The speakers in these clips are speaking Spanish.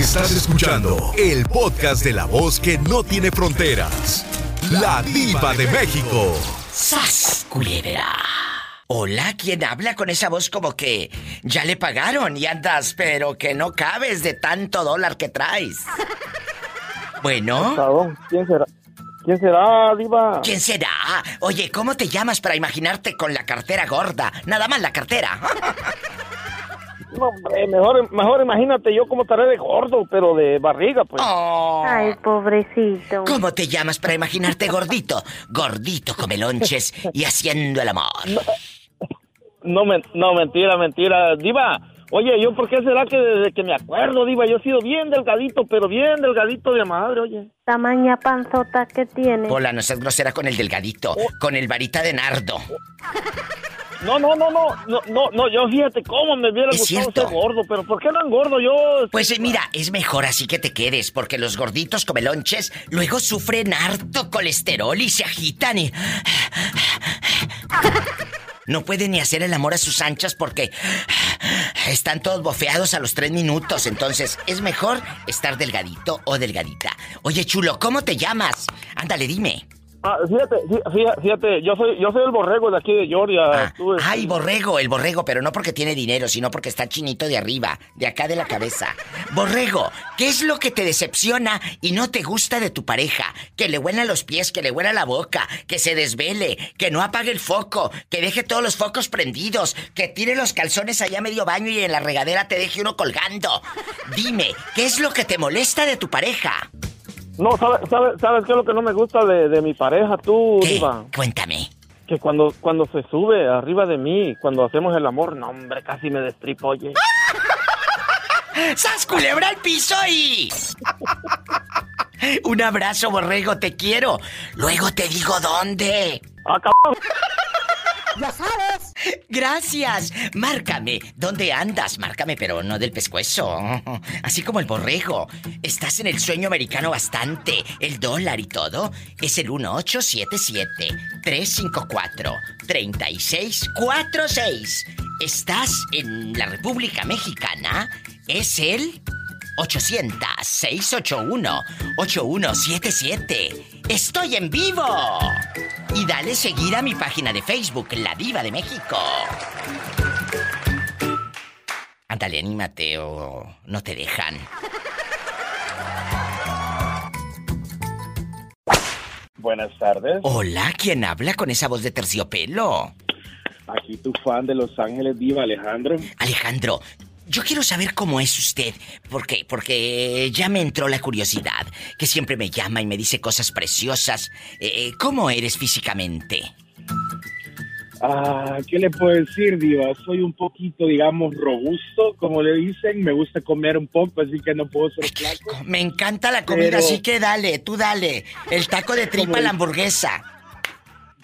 Estás escuchando el podcast de la voz que no tiene fronteras. La diva de México. ¡Sas, culebra! Hola, ¿quién habla con esa voz como que ya le pagaron y andas, pero que no cabes de tanto dólar que traes? Bueno. ¿Quién será? ¿Quién será, Diva? ¿Quién será? Oye, ¿cómo te llamas para imaginarte con la cartera gorda? Nada más la cartera. No, hombre, mejor, mejor imagínate yo cómo estaré de gordo, pero de barriga, pues. Oh. Ay, pobrecito. ¿Cómo te llamas para imaginarte gordito? Gordito come lonches y haciendo el amor. No, men- no, mentira, mentira. Diva, oye, ¿yo por qué será que desde que me acuerdo, Diva, yo he sido bien delgadito, pero bien delgadito de madre, oye? Tamaña panzota que tiene. Hola, no seas grosera con el delgadito, con el varita de nardo. No, no, no, no, no, no, no, yo fíjate cómo me hubiera Es gustado cierto. ser gordo, pero ¿por qué no engordo yo? Pues eh, mira, es mejor así que te quedes, porque los gorditos comelonches luego sufren harto colesterol y se agitan y... No pueden ni hacer el amor a sus anchas porque están todos bofeados a los tres minutos. Entonces, es mejor estar delgadito o delgadita. Oye, chulo, ¿cómo te llamas? Ándale, dime. Ah, fíjate, fí- fíjate, fíjate, yo soy, yo soy el borrego de aquí de Georgia. Ah, tú, ay, borrego, el borrego, pero no porque tiene dinero, sino porque está chinito de arriba, de acá de la cabeza. Borrego, ¿qué es lo que te decepciona y no te gusta de tu pareja? Que le huela los pies, que le huela la boca, que se desvele, que no apague el foco, que deje todos los focos prendidos, que tire los calzones allá a medio baño y en la regadera te deje uno colgando. Dime, ¿qué es lo que te molesta de tu pareja? No, ¿sabes, sabes, ¿sabes qué es lo que no me gusta de, de mi pareja, tú, ¿Qué? Diva? Cuéntame. Que cuando, cuando se sube arriba de mí, cuando hacemos el amor, no, hombre, casi me destripo, oye. ¡Sas culebra al piso y! Un abrazo, borrego, te quiero. Luego te digo dónde. ¡Ah, cabrón! Ya sabes. Gracias. Márcame. ¿Dónde andas? Márcame, pero no del pescuezo. Así como el borrego. Estás en el sueño americano bastante. El dólar y todo. Es el 1877-354-3646. Estás en la República Mexicana. Es el 800-681-8177. ¡Estoy en vivo! Y dale seguir a mi página de Facebook, La Diva de México. Ándale, anímate o no te dejan. Buenas tardes, Hola, ¿quién habla con esa voz de terciopelo? aquí tu fan de Los Ángeles Diva Alejandro. Alejandro, yo quiero saber cómo es usted. ¿Por qué? Porque ya me entró la curiosidad, que siempre me llama y me dice cosas preciosas. Eh, ¿Cómo eres físicamente? Ah, ¿qué le puedo decir, Diva? Soy un poquito, digamos, robusto, como le dicen. Me gusta comer un poco, así que no puedo ser flaco. Me encanta la comida, Pero- así que dale, tú dale. El taco de tripa, la hamburguesa.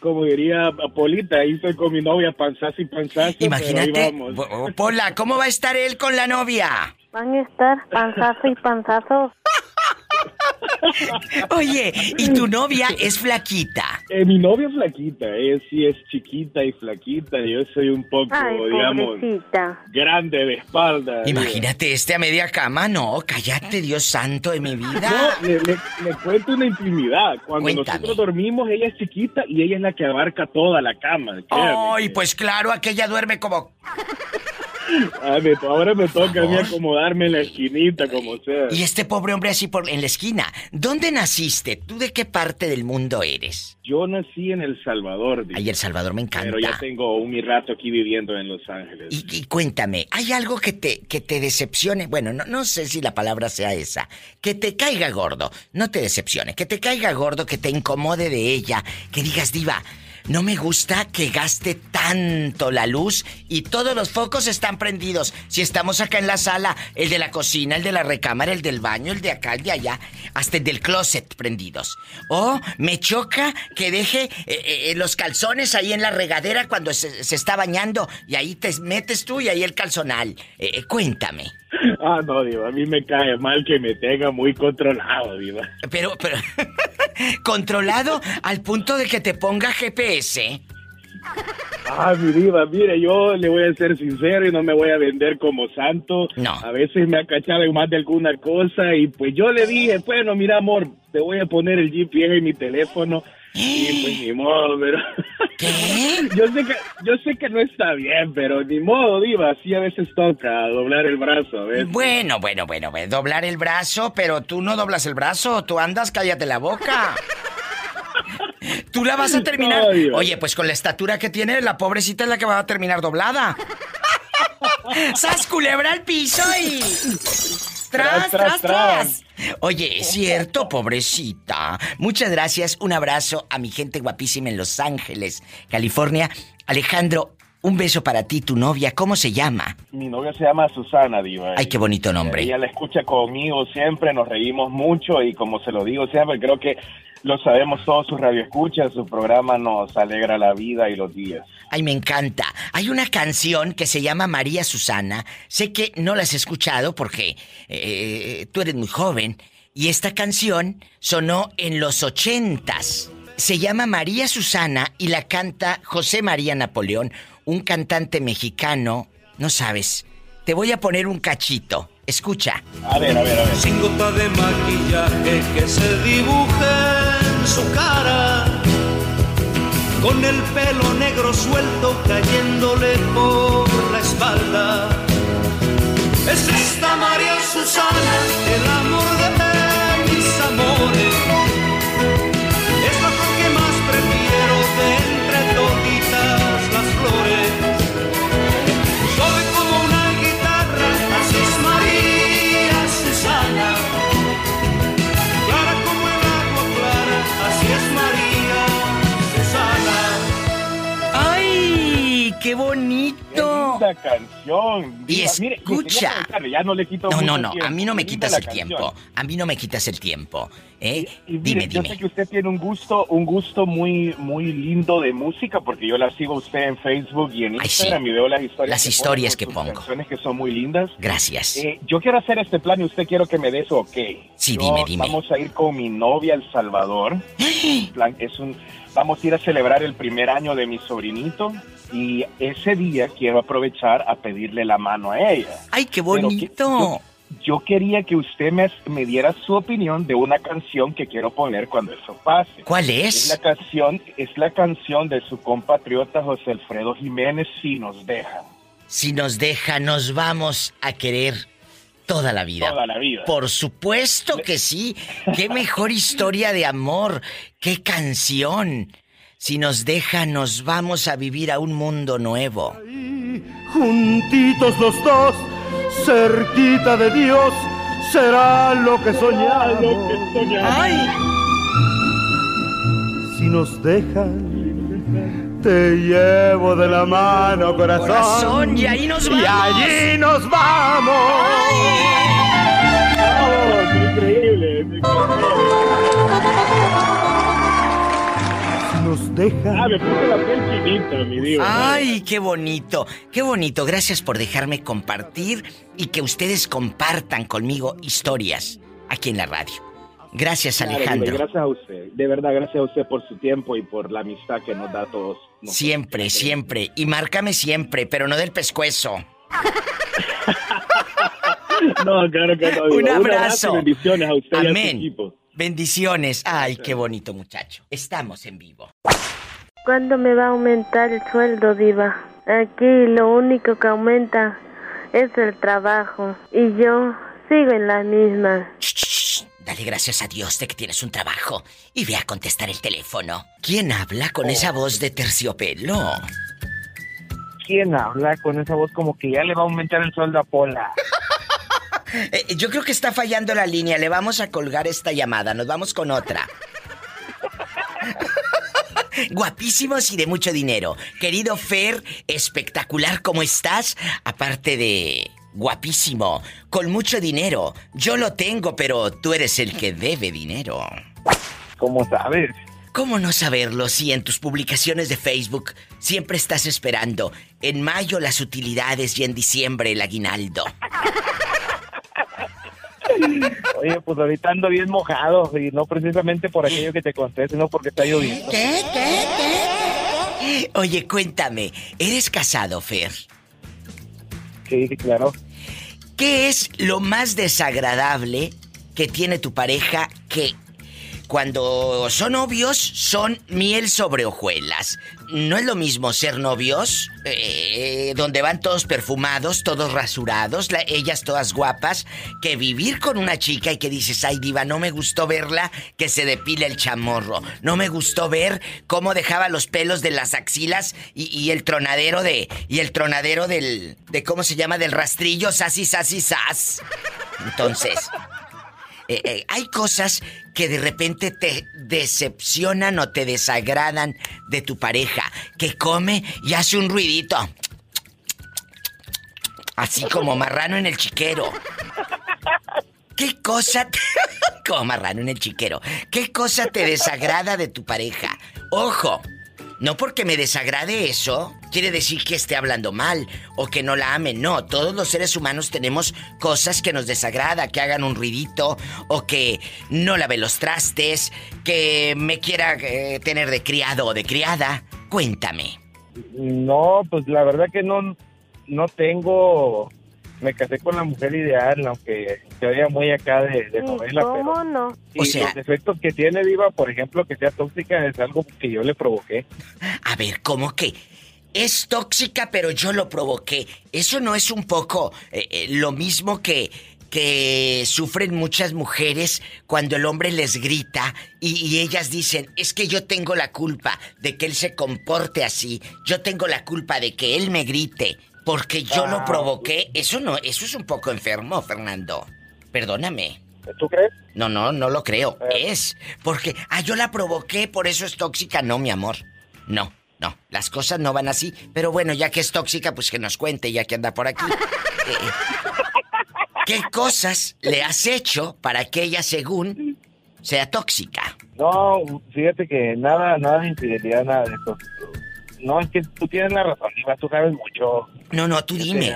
Como diría Apolita, ahí estoy con mi novia, panzazo y panzazo. pero Imagínate, ahí vamos. Bo- Pola, ¿cómo va a estar él con la novia? Van a estar panzazo y panzazo. Oye, y tu novia es flaquita. Eh, mi novia es flaquita, ella sí es chiquita y flaquita. Yo soy un poco, Ay, digamos, pobrecita. grande de espalda. Imagínate este a media cama, no, cállate, Dios santo de mi vida. No, le, le- le cuento una intimidad. Cuando Cuéntame. nosotros dormimos, ella es chiquita y ella es la que abarca toda la cama. Ay, pues claro, aquella duerme como... Ah, me- ahora me toca a mí acomodarme en la esquinita, como sea. Y este pobre hombre así por en la esquina. ¿Dónde naciste? ¿Tú de qué parte del mundo eres? Yo nací en El Salvador, Ay, El Salvador me encanta. pero ya tengo un rato aquí viviendo en Los Ángeles. Y, y cuéntame, ¿hay algo que te, que te decepcione? Bueno, no, no sé si la palabra sea esa. Que te caiga gordo, no te decepcione. Que te caiga gordo, que te incomode de ella. Que digas, diva, no me gusta que gaste tanto la luz y todos los focos están prendidos. Si estamos acá en la sala, el de la cocina, el de la recámara, el del baño, el de acá, el de allá, hasta el del closet prendidos. O me choca que deje eh, eh, los calzones ahí en la regadera cuando se, se está bañando y ahí te metes tú y ahí el calzonal. Eh, cuéntame. Ah, no, diva, a mí me cae mal que me tenga muy controlado, diva. Pero, pero, controlado al punto de que te ponga GPS. Ah, mi diva, mire, yo le voy a ser sincero y no me voy a vender como santo. No. A veces me ha cachado en más de alguna cosa y pues yo le dije, bueno, mira amor, te voy a poner el GPS en mi teléfono y pues ni modo, pero... ¿Qué? yo sé que yo sé que no está bien, pero ni modo, diva, así a veces toca doblar el brazo, a veces. Bueno, bueno, bueno, bueno, doblar el brazo, pero tú no doblas el brazo, tú andas, cállate la boca. Tú la vas a terminar. Oye, pues con la estatura que tiene, la pobrecita es la que va a terminar doblada. ¡Sas culebra al piso y. ¡Tras, tras, Tras, tras, tras! Oye, es cierto, pobrecita. Muchas gracias. Un abrazo a mi gente guapísima en Los Ángeles, California. Alejandro, un beso para ti, tu novia. ¿Cómo se llama? Mi novia se llama Susana, diva. Ay, qué bonito nombre. Ella la escucha conmigo siempre, nos reímos mucho y como se lo digo siempre, creo que lo sabemos todos sus radioescuchas, su programa nos alegra la vida y los días. Ay, me encanta. Hay una canción que se llama María Susana. Sé que no la has escuchado porque eh, tú eres muy joven. Y esta canción sonó en los ochentas. Se llama María Susana y la canta José María Napoleón, un cantante mexicano. No sabes. Te voy a poner un cachito. Escucha. A ver, a ver, a ver. sin gota de maquillaje que se dibuje en su cara, con el pelo negro suelto cayéndole por la espalda. Es esta María Susana, el amor de mis amores. ¡Ay! ¡Qué bonito! linda canción. Y. Mire, escucha. preguntarle, ya no le quito No, no, no, tiempo. a mí no me quitas el canción. tiempo. A mí no me quitas el tiempo. ¿Eh? Y mire, dime, yo dime. sé que usted tiene un gusto, un gusto muy, muy lindo de música, porque yo la sigo a usted en Facebook y en Ay, sí. Instagram y veo las historias. Las que historias pone que pongo. Canciones que son muy lindas. Gracias. Eh, yo quiero hacer este plan y usted quiero que me dé su ok. Sí, Yo- dime, dime. Vamos a ir con mi novia a El Salvador. es un, vamos a ir a celebrar el primer año de mi sobrinito y ese día quiero aprovechar a pedirle la mano a ella. ¡Ay, qué que- bonito! yo, yo quería que usted me, me diera su opinión de una canción que quiero poner cuando eso pase. ¿Cuál Es la es? canción, es la canción de su compatriota José Alfredo Jiménez, Si nos dejan. Si nos deja, nos vamos a querer toda la vida. Toda la vida. Por supuesto que sí. Qué mejor historia de amor. Qué canción. Si nos deja, nos vamos a vivir a un mundo nuevo. Juntitos los dos, cerquita de Dios, será lo que soñamos. ¡Ay! Si nos dejan, te llevo de la mano, corazón. Corazón, y ahí nos Y vamos. allí nos vamos. ¡Oh, Dejan. Ah, me puse la piel chinita, mi dios. ¡Ay, qué bonito! ¡Qué bonito! Gracias por dejarme compartir y que ustedes compartan conmigo historias aquí en la radio. Gracias, Alejandro. Gracias a usted. De verdad, gracias a usted por su tiempo y por la amistad que nos da a todos. Siempre, siempre. Y márcame siempre, pero no del pescuezo. No, claro que no. Un digo. abrazo. y bendiciones a usted y a su Amén. equipo. Bendiciones. Ay, qué bonito muchacho. Estamos en vivo. ¿Cuándo me va a aumentar el sueldo, Diva? Aquí lo único que aumenta es el trabajo. Y yo sigo en la misma. Shh, shh, shh. Dale gracias a Dios de que tienes un trabajo y ve a contestar el teléfono. ¿Quién habla con esa voz de terciopelo? ¿Quién habla con esa voz como que ya le va a aumentar el sueldo a Pola? Eh, yo creo que está fallando la línea. Le vamos a colgar esta llamada. Nos vamos con otra. Guapísimos y de mucho dinero. Querido Fer, espectacular como estás. Aparte de guapísimo, con mucho dinero. Yo lo tengo, pero tú eres el que debe dinero. ¿Cómo sabes? ¿Cómo no saberlo si en tus publicaciones de Facebook siempre estás esperando en mayo las utilidades y en diciembre el aguinaldo? Oye, pues ahorita ando bien mojado y no precisamente por aquello que te conté, sino porque está lloviendo. ¿Qué? ¿Qué? ¿Qué? Oye, cuéntame, ¿eres casado, Fer? Sí, sí, claro. ¿Qué es lo más desagradable que tiene tu pareja que cuando son novios son miel sobre hojuelas. No es lo mismo ser novios, eh, donde van todos perfumados, todos rasurados, ellas todas guapas, que vivir con una chica y que dices, ay diva, no me gustó verla que se depile el chamorro. No me gustó ver cómo dejaba los pelos de las axilas y, el tronadero de... Y el tronadero del... de cómo se llama, del rastrillo, sas y sas y sas. Entonces... Eh, eh, hay cosas que de repente te decepcionan o te desagradan de tu pareja, que come y hace un ruidito. Así como marrano en el chiquero. ¿Qué cosa como marrano en el chiquero. ¿Qué cosa te desagrada de tu pareja? Ojo, no porque me desagrade eso, quiere decir que esté hablando mal o que no la ame. No, todos los seres humanos tenemos cosas que nos desagrada, que hagan un ruidito o que no lave los trastes, que me quiera eh, tener de criado o de criada. Cuéntame. No, pues la verdad que no, no tengo me casé con la mujer ideal, aunque se oía muy acá de, de novela. ¿Cómo no? Y o sea, los efectos que tiene Diva, por ejemplo, que sea tóxica, es algo que yo le provoqué. A ver, ¿cómo que? Es tóxica, pero yo lo provoqué. Eso no es un poco eh, eh, lo mismo que que sufren muchas mujeres cuando el hombre les grita y, y, ellas dicen, es que yo tengo la culpa de que él se comporte así, yo tengo la culpa de que él me grite, porque yo lo ah. provoqué. Eso no, eso es un poco enfermo, Fernando. Perdóname. ¿Tú crees? No, no, no lo creo. Eh. Es porque, ah, yo la provoqué, por eso es tóxica. No, mi amor. No, no, las cosas no van así. Pero bueno, ya que es tóxica, pues que nos cuente, ya que anda por aquí. Eh, ¿Qué cosas le has hecho para que ella, según, sea tóxica? No, fíjate que nada, nada de infidelidad, nada de eso. No, es que tú tienes la razón, Iván, tú sabes mucho. No, no, tú este, dime.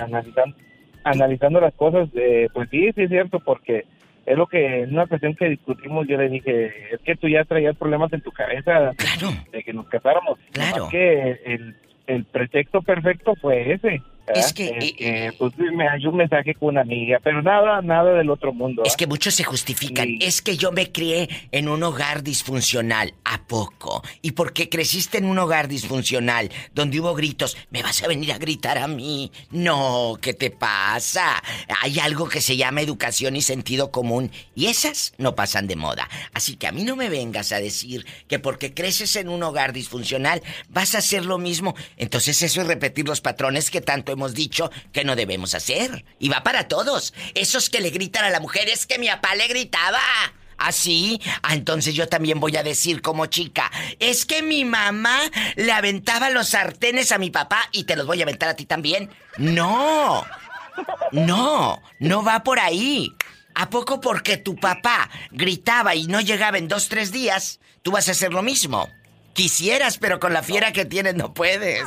analizando, las cosas, eh, pues sí, sí es cierto, porque es lo que en una ocasión que discutimos yo le dije, es que tú ya traías problemas en tu cabeza de que nos casáramos. Claro. que el, el pretexto perfecto fue ese. Es que... Eh, eh, pues me hay un mensaje con una amiga, pero nada, nada del otro mundo. Es que muchos se justifican. Es que yo me crié en un hogar disfuncional. ¿A poco? ¿Y porque creciste en un hogar disfuncional donde hubo gritos? ¿Me vas a venir a gritar a mí? No, ¿qué te pasa? Hay algo que se llama educación y sentido común y esas no pasan de moda. Así que a mí no me vengas a decir que porque creces en un hogar disfuncional vas a hacer lo mismo. Entonces eso es repetir los patrones que tanto hemos dicho que no debemos hacer. Y va para todos. Esos que le gritan a la mujer es que mi papá le gritaba. ¿Así? ¿Ah, ah, entonces yo también voy a decir como chica, es que mi mamá le aventaba los sartenes a mi papá y te los voy a aventar a ti también. No. No, no va por ahí. ¿A poco porque tu papá gritaba y no llegaba en dos, tres días, tú vas a hacer lo mismo? Quisieras, pero con la fiera que tienes no puedes.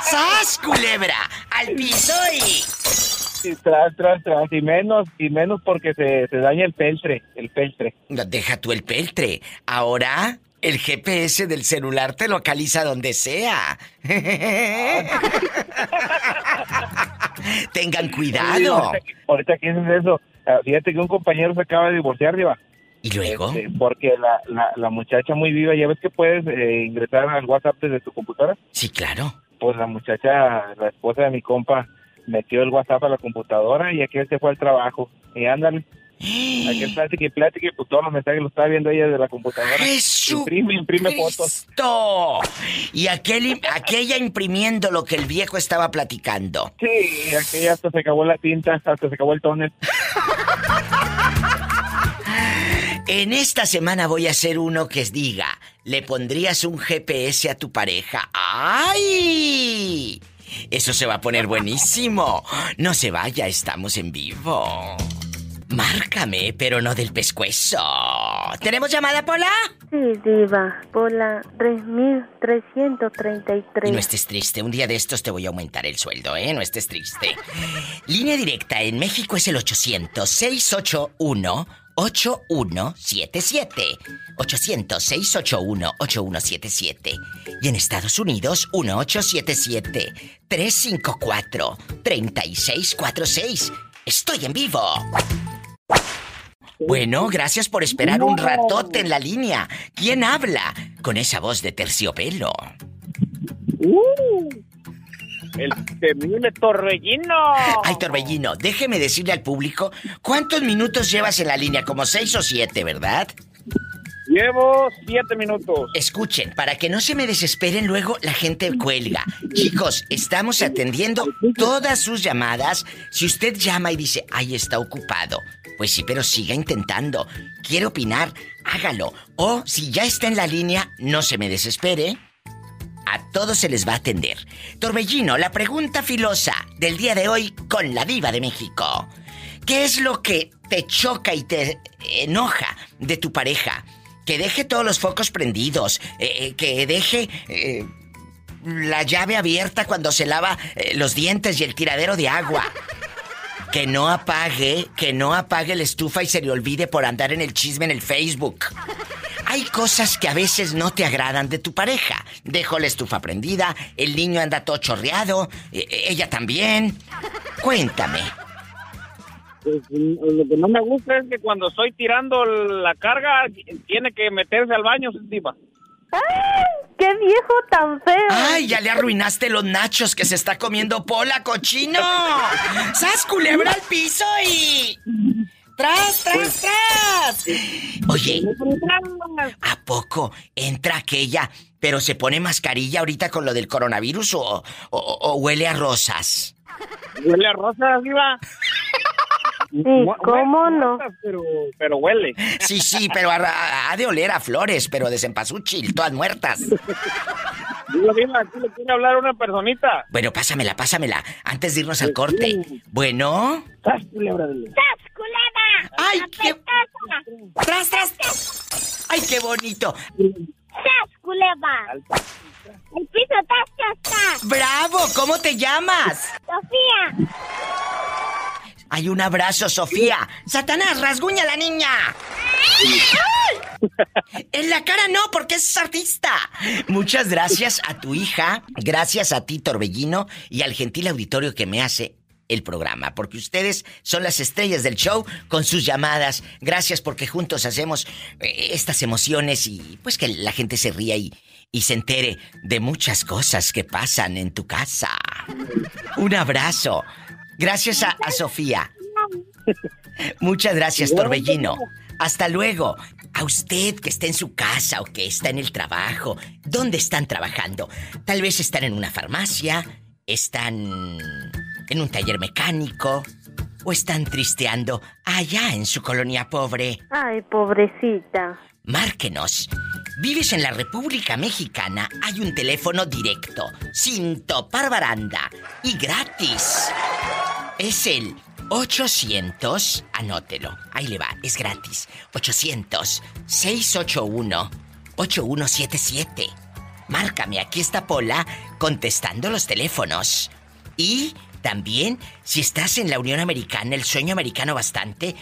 ¡Sas, culebra! ¡Al piso y... tras, tras, tras, y menos, y menos porque se, se daña el peltre, el peltre. No, deja tú el peltre. Ahora el GPS del celular te localiza donde sea. Tengan cuidado. ahorita, que dices eso, ah, fíjate que un compañero se acaba de divorciar, Diva. ¿Y luego? Este, porque la, la, la, muchacha muy viva, ¿ya ves que puedes eh, ingresar al WhatsApp desde tu computadora? Sí, claro pues la muchacha, la esposa de mi compa, metió el WhatsApp a la computadora y aquel se fue al trabajo. Y ándale. Aquel plática y plática, pues todos los mensajes los estaba viendo ella de la computadora. Imprime, imprime fotos. Y aquel, aquella imprimiendo lo que el viejo estaba platicando. Sí, aquella hasta se acabó la tinta, hasta se acabó el tóner. En esta semana voy a hacer uno que diga, ¿le pondrías un GPS a tu pareja? ¡Ay! Eso se va a poner buenísimo. No se vaya, estamos en vivo. Márcame, pero no del pescuezo. ¿Tenemos llamada, Pola? Sí, diva. Pola 3333. no estés triste. Un día de estos te voy a aumentar el sueldo, ¿eh? No estés triste. Línea directa en México es el 800 681 8177. 800-681-8177. Y en Estados Unidos, 1877-354-3646. Estoy en vivo. Bueno, gracias por esperar un ratote en la línea. ¿Quién habla con esa voz de terciopelo? El temible Torbellino. Ay, Torbellino, déjeme decirle al público, ¿cuántos minutos llevas en la línea? Como seis o siete, ¿verdad? Llevo siete minutos. Escuchen, para que no se me desesperen luego la gente cuelga. Chicos, estamos atendiendo todas sus llamadas. Si usted llama y dice, ay, está ocupado, pues sí, pero siga intentando. Quiere opinar, hágalo. O si ya está en la línea, no se me desespere. A todos se les va a atender. Torbellino, la pregunta filosa del día de hoy con la diva de México. ¿Qué es lo que te choca y te enoja de tu pareja? Que deje todos los focos prendidos, eh, eh, que deje eh, la llave abierta cuando se lava los dientes y el tiradero de agua. Que no apague, que no apague la estufa y se le olvide por andar en el chisme en el Facebook. Hay cosas que a veces no te agradan de tu pareja. Dejo la estufa prendida, el niño anda todo chorreado, ella también. Cuéntame. Pues, lo que no me gusta es que cuando estoy tirando la carga, tiene que meterse al baño, Diva. ¡Ay! ¡Qué viejo tan feo! ¡Ay, ya le arruinaste los nachos que se está comiendo Pola, cochino! ¡Sas culebra al piso y. ¡Tras, tras, tras! Oye, ¿a poco entra aquella, pero se pone mascarilla ahorita con lo del coronavirus o, o huele a rosas? Huele a rosas, Diva. Sí, ¿cómo no? Pero, pero huele. Sí, sí, pero ha, de oler a flores, pero de cempasúchil, todas muertas. Dile, dile, aquí le quiere hablar una personita. Bueno, pásamela, pásamela, antes de irnos al corte. Bueno. ¡Tras, culebra! ¡Tras, culebra! ¡Ay, qué... ¡Tras, tras, tras! ¡Ay, qué bonito! ¡Tras, culebra! El piso está, ¡Bravo! ¿Cómo te llamas? Sofía. Hay un abrazo, Sofía. Satanás, rasguña a la niña. En la cara no, porque es artista. Muchas gracias a tu hija, gracias a ti, Torbellino, y al gentil auditorio que me hace el programa, porque ustedes son las estrellas del show con sus llamadas. Gracias porque juntos hacemos eh, estas emociones y pues que la gente se ría y, y se entere de muchas cosas que pasan en tu casa. Un abrazo. Gracias a, Sofía. Muchas gracias, Torbellino. Hasta luego. A usted que está en su casa o que está en el trabajo, ¿dónde están trabajando? Tal vez están en una farmacia, están en un taller mecánico o están tristeando allá en su colonia pobre. Ay, pobrecita. Márquenos. ¿Vives en la República Mexicana? Hay un teléfono directo, sin topar baranda y gratis. Es el 800, anótelo, ahí le va, es gratis. 800-681-8177. Márcame, aquí está Pola contestando los teléfonos. Y también, si estás en la Unión Americana, el sueño americano bastante,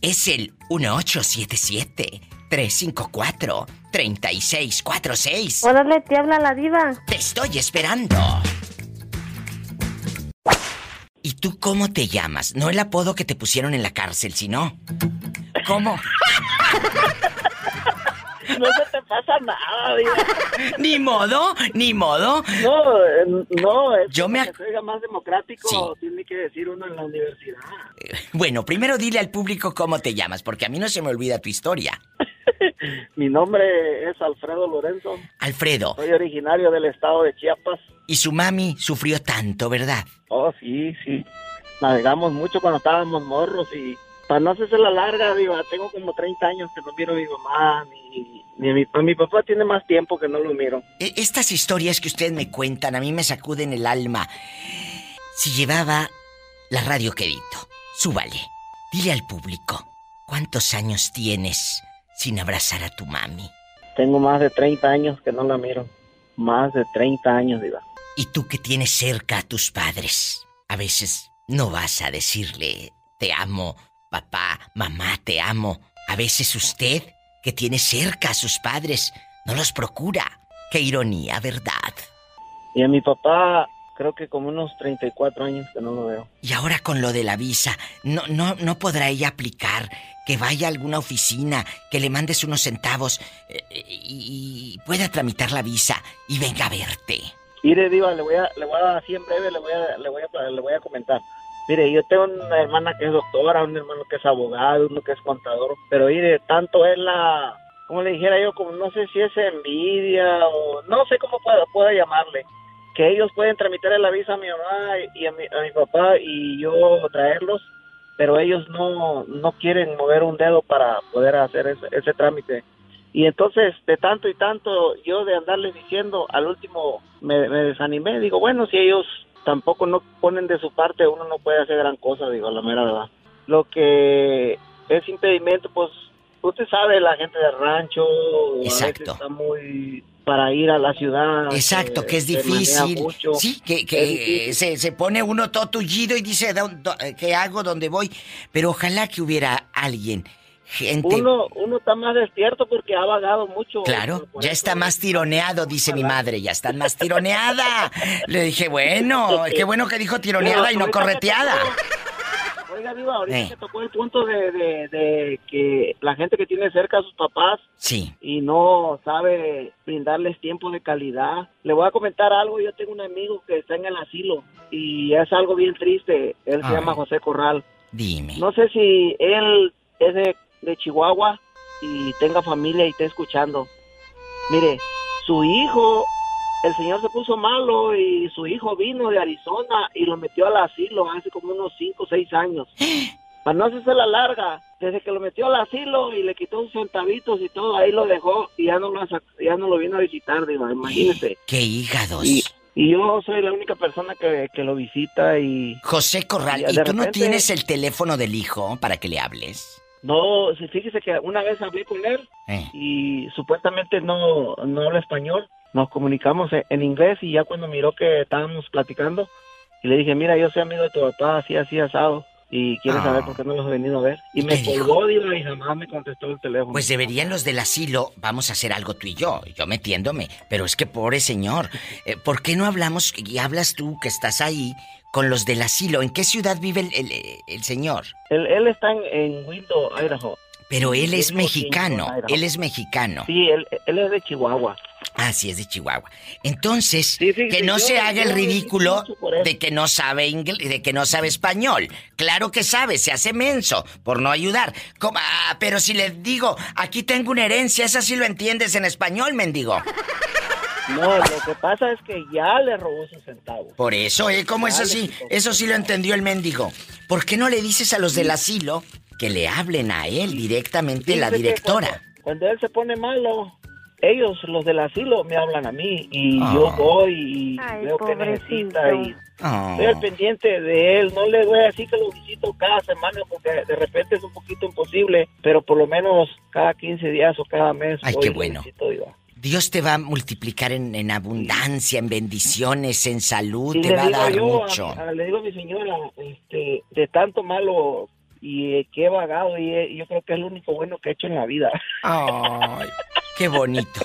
es el 1877 354-3646. Órale, te habla la diva. Te estoy esperando. ¿Y tú cómo te llamas? No el apodo que te pusieron en la cárcel, sino. ¿Cómo? No se te pasa nada, diva. Ni modo, ni modo. No, eh, no, es Yo me que se más democrático, tiene que decir uno en la universidad. Bueno, primero dile al público cómo te llamas, porque a mí no se me olvida tu historia. Mi nombre es Alfredo Lorenzo. Alfredo. Soy originario del estado de Chiapas. Y su mami sufrió tanto, ¿verdad? Oh, sí, sí. Navegamos mucho cuando estábamos morros y para no hacerse la larga, digo, tengo como 30 años que no miro a mi mamá ni, ni a mi, a mi papá tiene más tiempo que no lo miro. E, estas historias que ustedes me cuentan a mí me sacuden el alma. Si llevaba la radio quedito, súbale. Dile al público, ¿cuántos años tienes sin abrazar a tu mami? Tengo más de 30 años que no la miro. Más de 30 años, Diva. ¿Y tú que tienes cerca a tus padres? A veces no vas a decirle, te amo, papá, mamá, te amo. A veces usted, que tiene cerca a sus padres, no los procura. Qué ironía, ¿verdad? Y a mi papá, creo que como unos 34 años que no lo veo. Y ahora con lo de la visa, ¿no, no, no podrá ella aplicar que vaya a alguna oficina, que le mandes unos centavos eh, y, pueda tramitar la visa y venga a verte? Mire, Diva, le voy a, le voy a, así en breve le voy a, le voy a, le voy a comentar. Mire, yo tengo una hermana que es doctora, un hermano que es abogado, uno que es contador, pero mire, tanto es la, como le dijera yo, como no sé si es envidia o no sé cómo pueda, pueda llamarle, que ellos pueden tramitarle la visa a mi mamá y a mi, a mi papá y yo traerlos, pero ellos no, no quieren mover un dedo para poder hacer ese, ese trámite. Y entonces, de tanto y tanto, yo de andarles diciendo, al último me, me desanimé, digo, bueno, si ellos tampoco no ponen de su parte, uno no puede hacer gran cosa, digo, la mera verdad. Lo que es impedimento, pues, usted sabe, la gente del rancho Exacto. está muy para ir a la ciudad. Exacto, eh, que es difícil. mucho. Sí, que, difícil. se, se pone uno todo tullido y dice, "¿Dó- dó- ¿qué hago? ¿Dónde voy? Pero ojalá que hubiera alguien, gente... Uno, uno está más despierto porque ha vagado mucho. Claro, ya está más tironeado, dice mi madre, ya está más tironeada. Le dije, bueno, qué bueno que dijo tironeada y no correteada. Oiga, Diva, ahorita Eh. tocó el punto de, de- de que la gente que tiene cerca a sus papás Sí. y no sabe brindarles tiempo de calidad. Le voy a comentar algo, yo tengo un amigo que está en el asilo y es algo bien triste. Él se llama José Corral. Dime. No sé si él es de, de Chihuahua y tenga familia y esté escuchando. Mire, su hijo, el señor se puso malo y su hijo vino de Arizona y lo metió al asilo hace como unos 5 o 6 años. Para no hacerse la larga, desde que lo metió al asilo y le quitó sus centavitos y todo, ahí lo dejó y ya no lo, ya no lo vino a visitar, digo, imagínese. Qué hígados. Y, y yo soy la única persona que, que lo visita y... José Corral, y ¿y de tú no tienes el teléfono del hijo para que le hables? No, sí, fíjese que una vez hablé con él Eh. y supuestamente no, no habla español. Nos comunicamos en, en inglés y ya cuando miró que estábamos platicando y le dije, mira, yo soy amigo de tu papá, así, así, asado. Y quiere Ah. saber por qué no los he venido a ver. Y ¿Y me colgó, Diva, y jamás me contestó el teléfono. Pues deberían los del asilo, vamos a hacer algo tú y yo, yo metiéndome, pero es que pobre señor, eh, ¿por qué no hablamos y hablas tú que estás ahí con los del asilo? ¿En qué ciudad vive el, el- el señor? Él, él está en, en Window, Idaho. Pero él es mexicano, él es mexicano. Sí, él, él es de Chihuahua. Ah, sí, es de Chihuahua. Entonces, Sí, sí, que sí, no yo- se haga el yo ridículo de que no sabe inglés, de que no sabe español. Claro que sabe, se hace menso por no ayudar. ¿Cómo? Ah, pero si le digo, aquí tengo una herencia, esa sí lo entiendes en español, mendigo. No, lo que pasa es que ya le robó sus centavos. Por eso, ¿eh? ¿Cómo es así? Eso sí lo entendió el mendigo. ¿Por qué no le dices a los del asilo que le hablen a él directamente la directora? Cuando, cuando él se pone malo, ellos, los del asilo, me hablan a mí y Ah. yo voy y Ay, veo que necesita y Oh. estoy al pendiente de él. No le voy a decir que lo visito cada semana porque de repente es un poquito imposible, pero por lo menos cada 15 días o cada mes. Ay, voy qué y lo bueno. visito. Dios te va a multiplicar en, en abundancia, en bendiciones, en salud, Y te va a dar yo, mucho. a- a- le digo a mi señora, este, de tanto malo y eh, que he vagado y eh, yo creo que es lo único bueno que he hecho en la vida. Ay, qué bonito.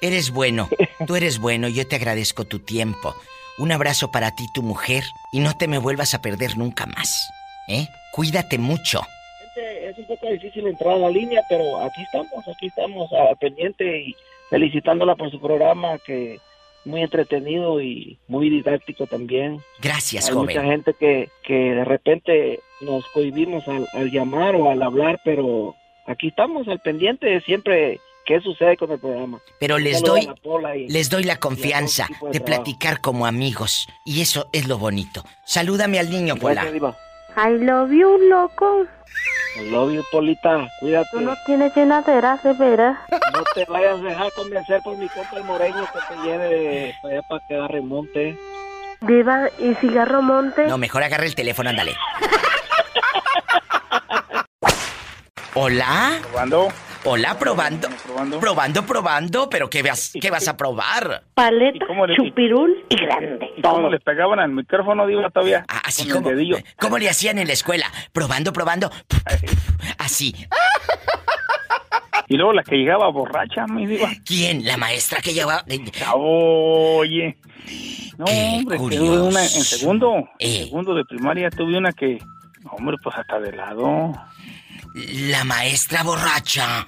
Eres bueno, tú eres bueno yo te agradezco tu tiempo. Un abrazo para ti, tu mujer, y no te me vuelvas a perder nunca más. ¿Eh? Cuídate mucho. Es un poco difícil entrar a la línea, pero aquí estamos, aquí estamos al pendiente y felicitándola por su programa que muy entretenido y muy didáctico también. Gracias, Hay mucha joven. gente que, que de repente nos cohibimos al, al llamar o al hablar, pero aquí estamos al pendiente siempre qué sucede con el programa. Pero les doy y- les doy la confianza de platicar como amigos y eso es lo bonito. Salúdame al niño, Pola. Gracias. I love you, loco. I love you, Polita. Cuídate. Tú no tienes llenadera, de veras. No te vayas a dejar convencer por mi compa el moreño que te lleve para allá para que agarre monte. Diva y cigarro monte. No, mejor agarra el teléfono, ándale. Hola. ¿Probando? Hola, probando. ¿Probando? Probando, probando, pero ¿qué vas, qué vas a probar? Paleta, ¿Y cómo le- chupirul y grande. ¿Cómo le pegaban al micrófono, Diva, todavía? Ah, Así como. ¿Cómo le hacían en la escuela? Probando, probando. Así. Y luego la que llegaba borracha, mi diva. ¿Quién? ¿La maestra que llevaba? Oye. No, hombre, tuve una en segundo. Eh. En segundo de primaria tuve una que, hombre, pues hasta de lado. La maestra borracha.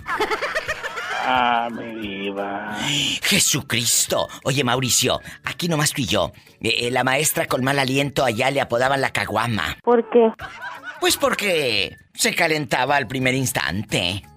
Ah, mi diva. Jesucristo. Oye, Mauricio, aquí nomás tú y yo. Eh, eh, la maestra con mal aliento allá le apodaban la caguama. ¿Por qué? Pues porque se calentaba al primer instante.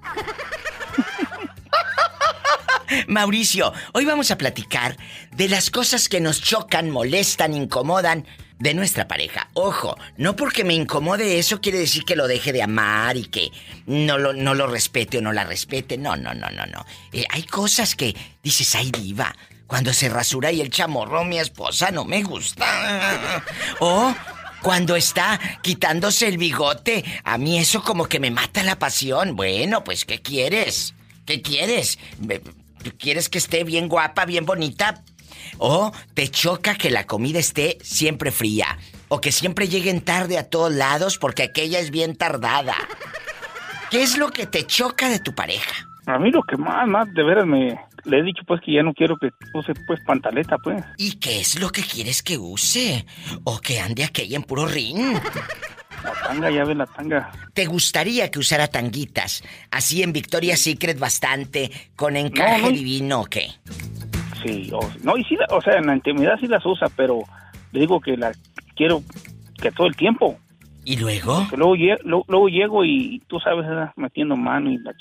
Mauricio, hoy vamos a platicar de las cosas que nos chocan, molestan, incomodan de nuestra pareja. Ojo, no porque me incomode eso quiere decir que lo deje de amar y que no lo, no lo respete o no la respete. No, no, no, no, no. Eh, hay cosas que dices, ay diva, cuando se rasura y el chamorro mi esposa no me gusta. O cuando está quitándose el bigote, a mí eso como que me mata la pasión. Bueno, pues ¿qué quieres? ¿Qué quieres? Me- ¿Tú quieres que esté bien guapa, bien bonita? ¿O te choca que la comida esté siempre fría? ¿O que siempre lleguen tarde a todos lados porque aquella es bien tardada? ¿Qué es lo que te choca de tu pareja? A mí lo que más, más, de veras me... Le he dicho pues que ya no quiero que use pues pantaleta pues. ¿Y qué es lo que quieres que use? ¿O que ande aquella en puro ring? La tanga, ya ves la tanga. ¿Te gustaría que usara tanguitas? Así en Victoria's Secret bastante, con encaje No, no. divino o qué? O, no, y sí, la- o sea, en la intimidad sí las usa, pero le digo que la quiero que todo el tiempo. ¿Y luego? Luego, luego llego y tú sabes, metiendo mano y la ch...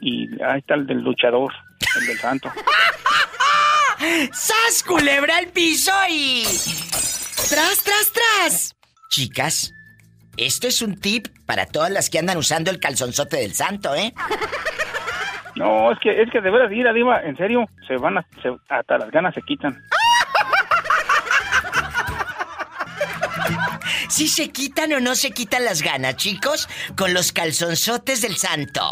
Y ahí está el del luchador, el del santo. ¡Sas, culebra al piso y... ¡Tras, tras, tras! Chicas, esto es un tip para todas las que andan usando el calzonzote del santo, ¿eh? No, es que, es que de veras, ir diva, en serio, se van a, se- hasta las ganas se quitan. Si se quitan o no se quitan las ganas, chicos, con los calzonzotes del santo.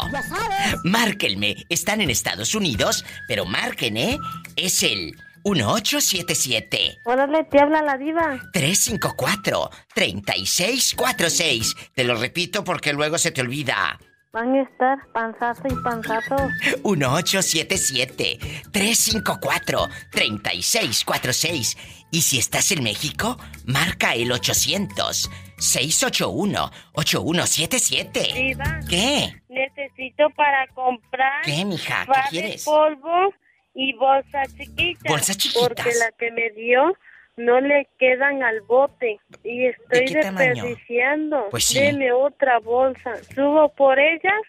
Márquenme, están en Estados Unidos, pero marquen, ¿eh? Es el 1877 Órale, te habla la diva. 354-3646. Te lo repito porque luego se te olvida. Van a estar panzazo y panzazo. 1877-354-3646. Y si estás en México, marca el 800-681-8177. Diva. ¿Qué? Necesito para comprar. ¿Qué, mija? ¿Qué quieres? polvo y bolsas chiquitas. Bolsas chiquitas. Porque la que me dio no le quedan al bote. Y estoy desperdiciando. Pues sí. Deme otra bolsa. ¿Subo por ellas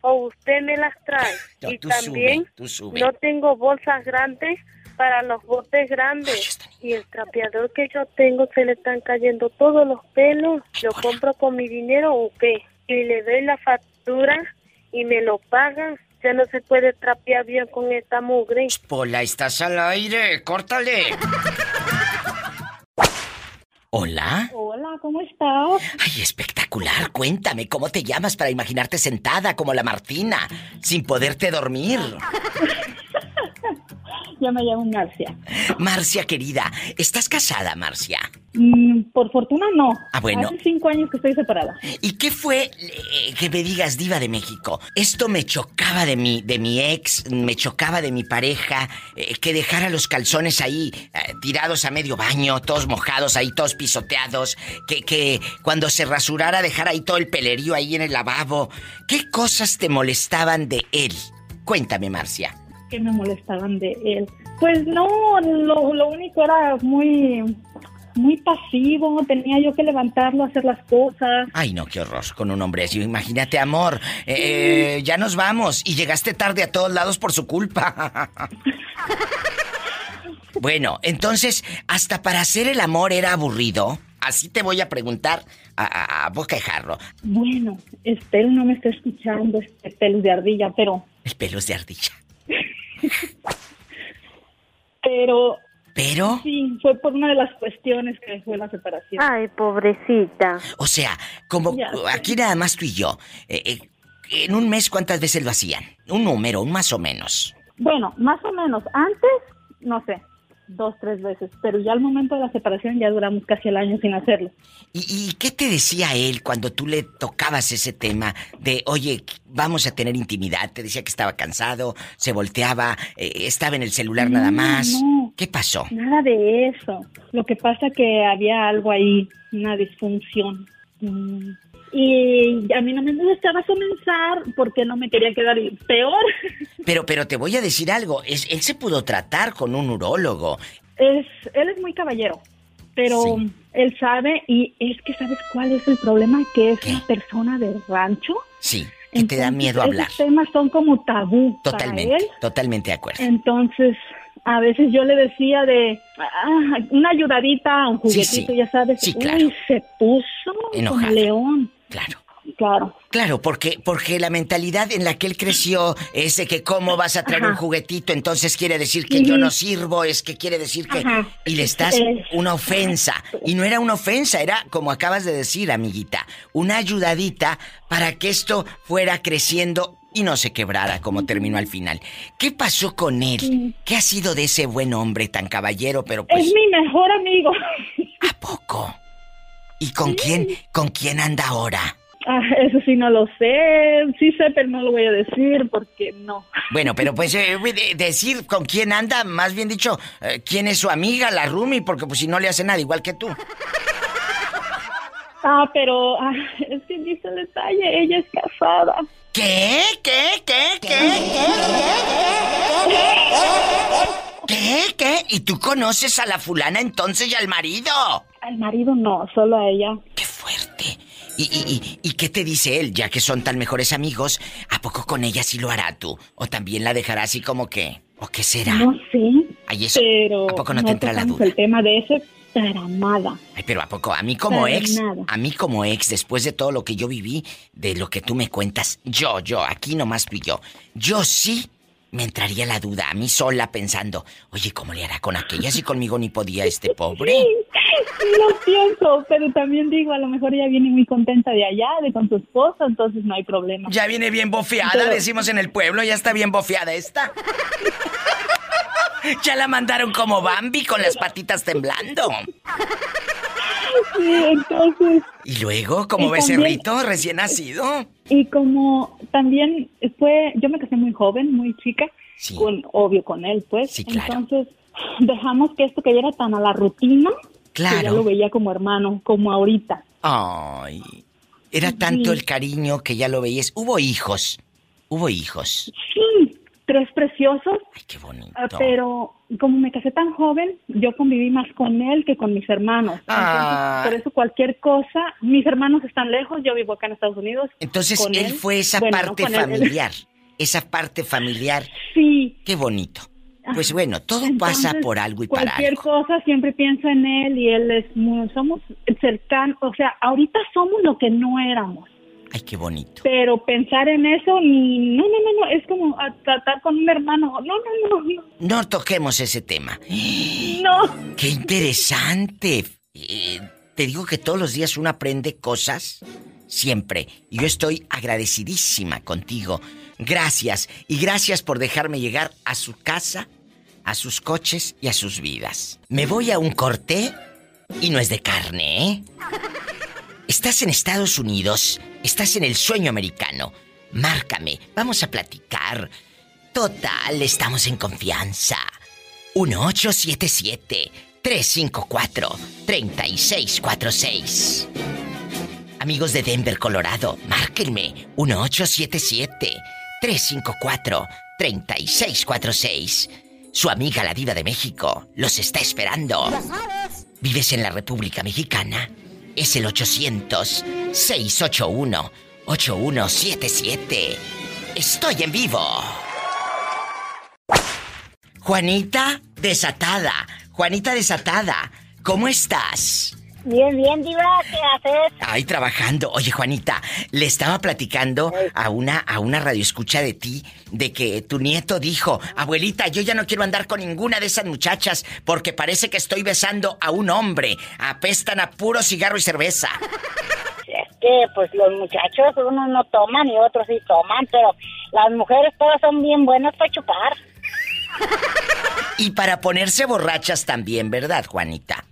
o usted me las trae? No, y tú también sube, tú sube. no tengo bolsas grandes para los botes grandes. y el trapeador que yo tengo se le están cayendo todos los pelos. ¿Lo compro con mi dinero o qué? Y le doy la factura y me lo pagan. Ya no se puede trapear bien con esta mugre. Pola, estás al aire. Córtale. Hola. Hola, ¿cómo estás? Ay, espectacular. Cuéntame, ¿cómo te llamas para imaginarte sentada como la Martina, sin poderte dormir? Yo me llamo Marcia. Marcia, querida, ¿estás casada, Marcia? Mm, por fortuna no. Ah, bueno. Hace cinco años que estoy separada. ¿Y qué fue eh, que me digas, diva de México? Esto me chocaba de mi, de mi ex, me chocaba de mi pareja, eh, que dejara los calzones ahí eh, tirados a medio baño, todos mojados ahí, todos pisoteados, que, que cuando se rasurara dejara ahí todo el pelerío ahí en el lavabo. ¿Qué cosas te molestaban de él? Cuéntame, Marcia. Que me molestaban de él. Pues no, lo, lo único era muy, muy pasivo. Tenía yo que levantarlo, hacer las cosas. Ay, no, qué horror con un hombre así. Imagínate, amor. eh, eh, ya nos vamos y llegaste tarde a todos lados por su culpa. bueno, entonces, hasta para hacer el amor era aburrido. Así te voy a preguntar a, a- a boca de jarro. Bueno, espero no me esté escuchando este pelos de ardilla, pero, El pelos de ardilla. pero Pero, sí, fue por una de las cuestiones que fue la separación. Ay, pobrecita. o sea, como Ya aquí nada más tú y yo. eh, eh, en un mes, ¿cuántas veces lo hacían? Un número, un más o menos. Bueno, más o menos. Antes, no sé, dos, tres veces, pero ya al momento de la separación ya duramos casi el año sin hacerlo. ¿Y, y qué te decía él cuando tú le tocabas ese tema de, oye, vamos a tener intimidad? Te decía que estaba cansado, se volteaba, eh, estaba en el celular nada más. no. ¿Qué pasó? Nada de eso. Lo que pasa que había algo ahí, una disfunción. Mm. Y a mí no me gustaba comenzar porque no me quería quedar peor. Pero, pero te voy a decir algo, es, él se pudo tratar con un urólogo. Es, él es muy caballero, pero él sabe y es que sabes cuál es el problema, que es una persona del rancho. Sí, que te da miedo hablar. Esos temas son como tabú Totalmente, para él. totalmente de acuerdo. Entonces, a veces yo le decía de ah, una ayudadita, un juguetito, sí. ya sabes. Sí, Uy, se puso Enojado. como león. Claro. Claro. Claro, porque, porque la mentalidad en la que él creció es de que cómo vas a traer Ajá. un juguetito, entonces quiere decir que yo no sirvo, es que quiere decir que... Ajá. Y le estás Es- una ofensa. Y no era una ofensa, era como acabas de decir, amiguita, una ayudadita para que esto fuera creciendo y no se quebrara como terminó al final. ¿Qué pasó con él? ¿Qué ha sido de ese buen hombre tan caballero, pero pues... Es mi mejor amigo. ¿A poco? ¿Y con quién, con quién anda ahora? Ah, eso sí no lo sé. Sí sé, pero no lo voy a decir porque no. Bueno, pero pues eh, de- decir con quién anda, más bien dicho, eh, quién es su amiga, la Rumi, porque pues si no le hace nada igual que tú. Ah, pero ah, es que dice el detalle, ella es casada. ¿Qué? ¿Qué? ¿Qué? ¿Qué? ¿Qué? ¿Qué? ¿Y tú conoces a la fulana entonces y al marido? Al marido no, solo a ella. ¡Qué fuerte! ¿Y, y, y, y qué te dice él? Ya que son tan mejores amigos, ¿a poco con ella sí lo hará tú? ¿O también la dejará así como que? ¿O qué será? No sé. Ay, eso, pero ¿a poco no te entra la duda? el tema de ese para nada. Ay, pero ¿a poco? A mí como Para ex, nada. a mí como ex, después de todo lo que yo viví, de lo que tú me cuentas, yo, yo, aquí nomás y yo, yo sí me entraría la duda a mí sola pensando, oye, ¿cómo le hará con aquella si conmigo ni podía este pobre? Sí, lo pienso, pero también digo, a lo mejor ella viene muy contenta de allá, de con su esposa, entonces no hay problema. Ya viene bien bofeada, Pero- decimos en el pueblo, ya está bien bofeada esta. ya la mandaron como Bambi con las patitas temblando. Sí, entonces, Y luego, como becerrito recién nacido. y como también fue, yo me casé muy joven, muy chica, con, obvio con él, pues. Sí, claro. Entonces, dejamos que esto que ya era tan a la rutina, que ya Claro. lo veía como hermano, como ahorita. Ay, era tanto el cariño que ya lo veías. Hubo hijos, hubo hijos. Sí, tres preciosos. Ay, qué bonito. Ah, Pero como me casé tan joven, yo conviví más con él que con mis hermanos. Entonces, Ah. por eso cualquier cosa, mis hermanos están lejos, yo vivo acá en Estados Unidos. Entonces él fue esa Bueno, parte él- familiar. Esa parte familiar. Sí. Qué bonito. Pues bueno, todo Entonces, pasa por algo y para Cualquier algo. cosa siempre pienso en él y él es muy, somos cercanos, o sea, ahorita somos lo que no éramos. Ay, qué bonito. Pero pensar en eso, ni, no, no, no, no, es como a tratar con un hermano. No, no, no, no. No toquemos ese tema. No. Qué interesante. Eh, te digo que todos los días uno aprende cosas. Siempre. Y yo estoy agradecidísima contigo. Gracias. Y gracias por dejarme llegar a su casa, a sus coches y a sus vidas. Me voy a un corte y no es de carne, ¿eh? Estás en Estados Unidos. Estás en el sueño americano. Márcame. Vamos a platicar. Total, estamos en confianza. 1877-354-3646. Amigos de Denver, Colorado, márquenme. 1877-354-3646. Su amiga la diva de México los está esperando. ¿Vives en la República Mexicana? Es el 800-681-8177. Estoy en vivo. Juanita desatada. Juanita desatada. ¿Cómo estás? Bien, bien, Diva, ¿qué haces? Ay, trabajando. Oye, Juanita, le estaba platicando a una, a una radioescucha de ti de que tu nieto dijo, abuelita, yo ya no quiero andar con ninguna de esas muchachas porque parece que estoy besando a un hombre. Apestan a puro cigarro y cerveza. Es que, pues, los muchachos, unos no toman y otros sí toman, pero las mujeres todas son bien buenas para chupar. Y para ponerse borrachas también, ¿verdad, Juanita?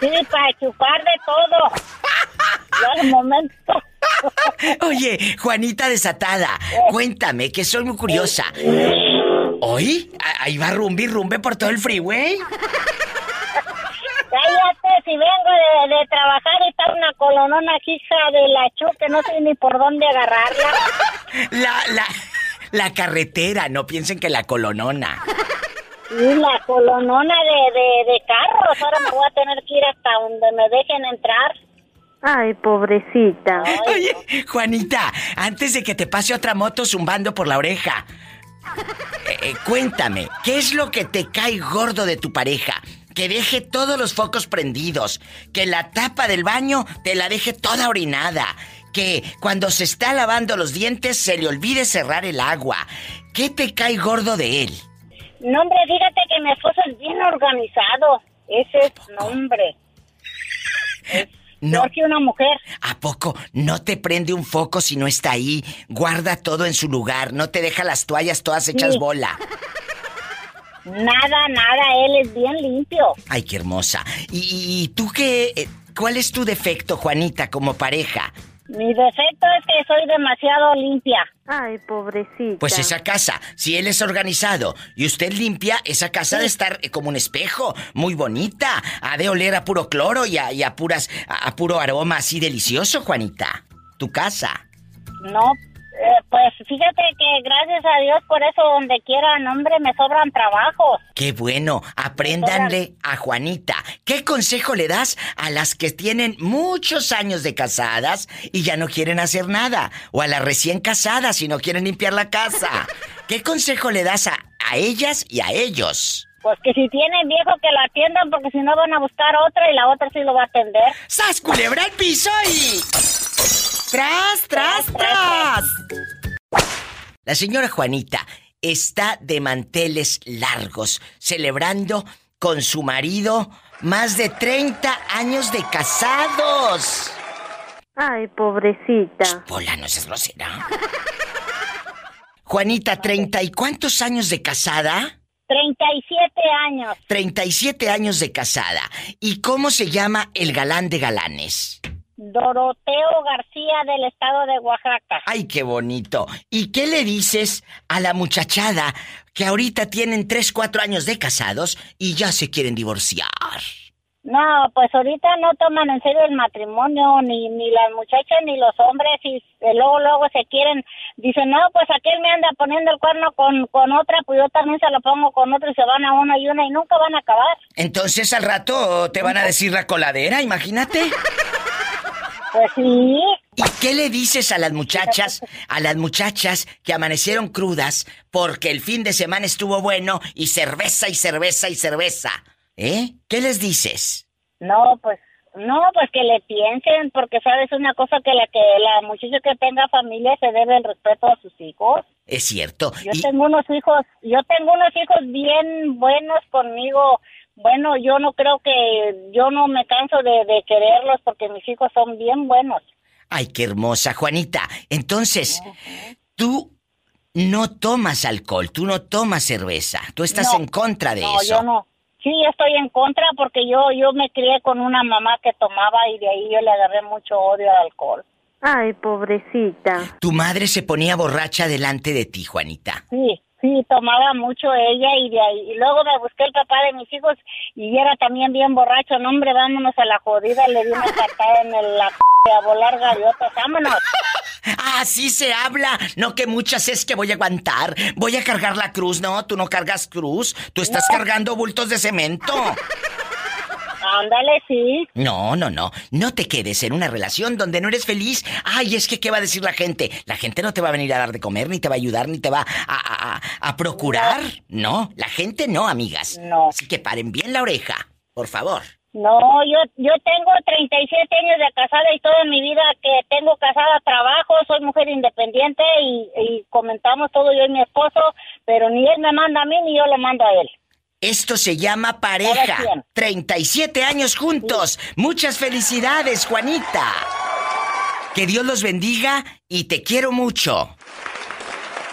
Sí, para chupar de todo. al momento. Oye, Juanita desatada, cuéntame, que soy muy curiosa. ¿Hoy? ¿Ahí va rumbi rumbe por todo el freeway? Cállate, si vengo de, trabajar y está una colonona hija de la chu que no sé ni por dónde agarrarla. La, la, la carretera, no piensen que la colonona. Y la colonona de, de, carros. Ahora me voy a tener que ir hasta donde me dejen entrar. Ay, pobrecita. Oye, Juanita, antes de que te pase otra moto zumbando por la oreja, eh, eh, cuéntame, ¿qué es lo que te cae gordo de tu pareja? Que deje todos los focos prendidos, que la tapa del baño te la deje toda orinada, que cuando se está lavando los dientes se le olvide cerrar el agua. ¿Qué te cae gordo de él? No, hombre, fíjate que mi esposo es bien organizado. Ese es nombre. no. que una mujer. ¿A poco no te prende un foco si no está ahí? Guarda todo en su lugar, no te deja las toallas todas hechas bola. Nada, nada, él es bien limpio. Ay, qué hermosa. ¿Y, tú qué? Eh, ¿Cuál es tu defecto, Juanita, como pareja? Mi defecto es que soy demasiado limpia. Ay, pobrecita. Pues esa casa, si él es organizado y usted limpia, esa casa ha de estar eh, como un espejo, muy bonita. Ha de oler a puro cloro y a, puras, a puro aroma así delicioso, Juanita. Tu casa. No, eh, pues fíjate que gracias a Dios por eso donde quiera, hombre, me sobran trabajos. Qué bueno, apréndanle a Juanita. ¿Qué consejo le das a las que tienen muchos años de casadas y ya no quieren hacer nada? O a las recién casadas y no quieren limpiar la casa. ¿Qué consejo le das a, a ellas y a ellos? Pues que si tienen viejo que la atiendan porque si no van a buscar otra y la otra sí lo va a atender. ¡Sas culebra el piso y... ¡Tras, tras, tras! La señora Juanita está de manteles largos, celebrando con su marido más de 30 años de casados. Ay, pobrecita. Hola, no seas grosera. Juanita, ¿treinta y cuántos años de casada? 37 años. 37 años de casada. ¿Y cómo se llama el galán de galanes? Doroteo García del estado de Oaxaca. Ay, qué bonito. ¿Y qué le dices a la muchachada que ahorita tienen 3, 4 años de casados y ya se quieren divorciar? No, pues ahorita no toman en serio el matrimonio, ni, ni las muchachas ni los hombres, y luego, luego se quieren, dicen, no, pues aquel me anda poniendo el cuerno con, con otra, pues yo también se lo pongo con otro y se van a una y una y nunca van a acabar. Entonces al rato te van a decir la coladera, imagínate. Pues sí. ¿Y qué le dices a las muchachas, a las muchachas que amanecieron crudas porque el fin de semana estuvo bueno y cerveza y cerveza y cerveza? ¿Eh? ¿Qué les dices? No, pues no, pues que le piensen, porque sabes una cosa que la que la muchacha que tenga familia se debe el respeto a sus hijos. Es cierto. Yo tengo unos hijos, yo tengo unos hijos bien buenos conmigo bueno, yo no creo que, yo no me canso de, quererlos porque mis hijos son bien buenos. Ay, qué hermosa, Juanita. Entonces, tú no tomas alcohol, tú no tomas cerveza, tú estás en contra de eso. No, yo no. Sí, estoy en contra porque yo, yo me crié con una mamá que tomaba y de ahí yo le agarré mucho odio al alcohol. Ay, pobrecita. Tu madre se ponía borracha delante de ti, Juanita. Sí, Sí, tomaba mucho ella y de ahí. Y luego me busqué el papá de mis hijos y era también bien borracho. No, hombre, vámonos a la jodida. Le di una patada en el, la p a volar gaviotas. Vámonos. Así se habla. No que muchas es que voy a aguantar. Voy a cargar la cruz. No, tú no cargas cruz. Tú estás cargando bultos de cemento. Ándale, sí. No, no, no. No te quedes en una relación donde no eres feliz. Ay, es que, ¿qué va a decir la gente? La gente no te va a venir a dar de comer, ni te va a ayudar, ni te va a, a, procurar. No. la gente no, amigas. No. Así que paren bien la oreja, por favor. No, yo, yo tengo 37 años de casada y toda mi vida que tengo casada trabajo, soy mujer independiente y, y comentamos todo yo y mi esposo, pero ni él me manda a mí ni yo le mando a él. Esto se llama pareja. 37 años juntos. Muchas felicidades, Juanita. Que Dios los bendiga y te quiero mucho.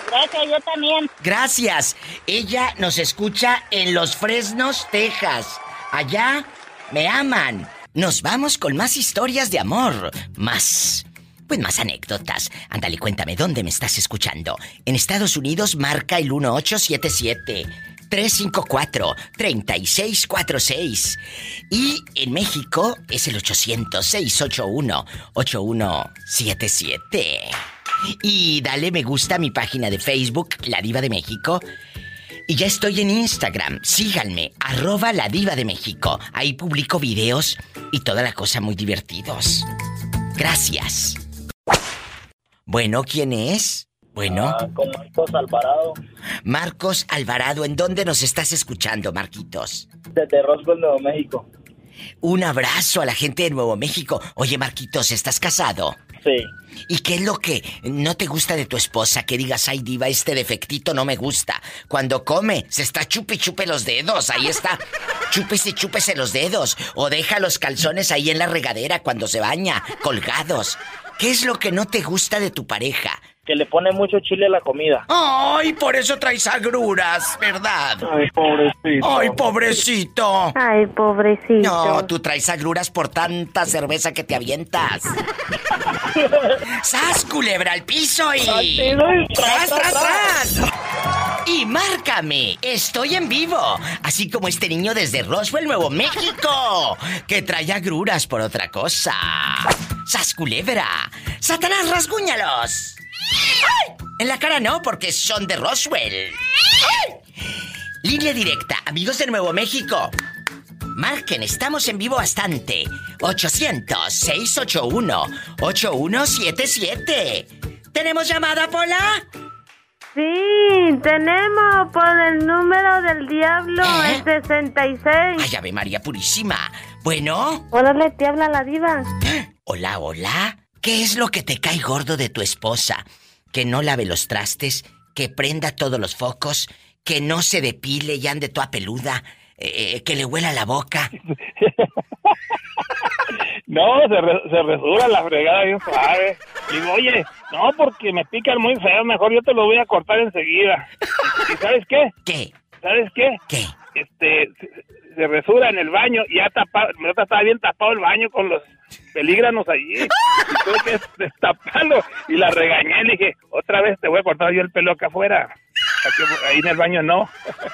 Gracias, yo también. Gracias. Ella nos escucha en Los Fresnos, Texas. Allá me aman. Nos vamos con más historias de amor. Más. Pues más anécdotas. Ándale, cuéntame, ¿dónde me estás escuchando? En Estados Unidos marca el 1877. 354-3646. Y en México es el 800-681-8177. Y dale me gusta a mi página de Facebook, La Diva de México. Y ya estoy en Instagram. Síganme, arroba la diva de México. Ahí publico videos y toda la cosa muy divertidos. Gracias. Bueno, ¿quién es? Bueno. Ah, con Marcos Alvarado. Marcos Alvarado, ¿en dónde nos estás escuchando, Marquitos? Desde Roswell, Nuevo México. Un abrazo a la gente de Nuevo México. Oye, Marquitos, ¿estás casado? Sí. ¿Y qué es lo que no te gusta de tu esposa? Que digas, ay, diva, este defectito no me gusta. Cuando come, se está chupe y chupe los dedos. Ahí está. Chúpese y chúpese los dedos. O deja los calzones ahí en la regadera cuando se baña, colgados. ¿Qué es lo que no te gusta de tu pareja? Que le pone mucho chile a la comida. Ay, por eso traes agruras, ¿verdad? Ay, pobrecito. Ay, pobrecito. Ay, pobrecito. No, tú traes agruras por tanta cerveza que te avientas. ¡Sas, culebra al piso y... ¡Tras, tras, tras! Y márcame, estoy en vivo, así como este niño desde Roswell, Nuevo México, que trae agruras por otra cosa. ¡Sas, culebra! ¡Satanás, rasguñalos! ¡Ay! En la cara no, porque son de Roswell. ¡Ay! Línea directa, amigos de Nuevo México. Marquen, estamos en vivo bastante. 800-681-8177. ¿Tenemos llamada, Pola? Sí, tenemos por el número del diablo, ¿Eh? el 66. Ay, Ave María Purísima. Bueno. Órale, te habla la diva. Hola, hola. ¿Qué es lo que te cae gordo de tu esposa? Que no lave los trastes, que prenda todos los focos, que no se depile y ande toda peluda, eh, que le huela la boca. No, se, re- se resura la fregada bien suave. Digo, oye, no, porque me pican muy feo, mejor yo te lo voy a cortar enseguida. ¿Y sabes qué? ¿Qué? ¿Sabes qué? ¿Qué? Este, se resura en el baño y ya tapado, me estaba bien tapado el baño con los pelígranos allí. Y tuve que destaparlo y la regañé, le dije, otra vez te voy a cortar yo el pelo acá afuera. Aquí- ahí en el baño no.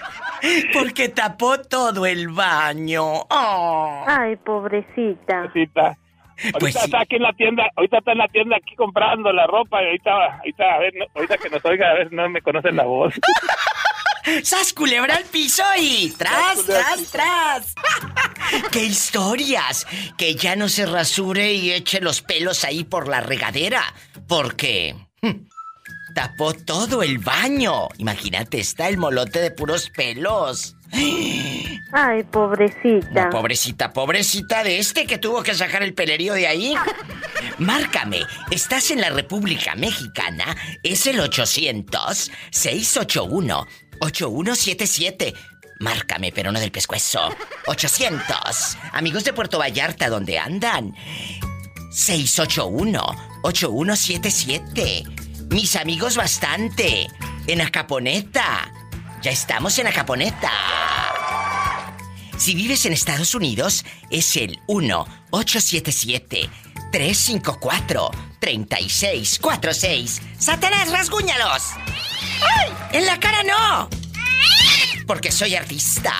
Porque tapó todo el baño. Oh. Ay, pobrecita. Ahorita, ahorita Pues sí. está aquí en la tienda, ahorita está en la tienda aquí comprando la ropa y ahorita, ahorita, a ver, no- ahorita que nos oiga, a ver, no me conocen la voz. ¡Sas culebra al piso y tras, tras, tras! ¡Qué historias! Que ya no se rasure y eche los pelos ahí por la regadera. Porque... hm, tapó todo el baño. Imagínate, está el molote de puros pelos. Ay, pobrecita. No, pobrecita, pobrecita de este que tuvo que sacar el pelerío de ahí. Márcame, estás en la República Mexicana, es el 800-681-8177. Márcame, pero no del pescuezo. 800. Amigos de Puerto Vallarta, ¿dónde andan? 681-8177. Mis amigos bastante. En Acaponeta. Ya estamos en Acaponeta. Si vives en Estados Unidos, es el 1-877-354-3646. ¡Satanás, rasguñalos! ¡En la cara no! Porque soy artista.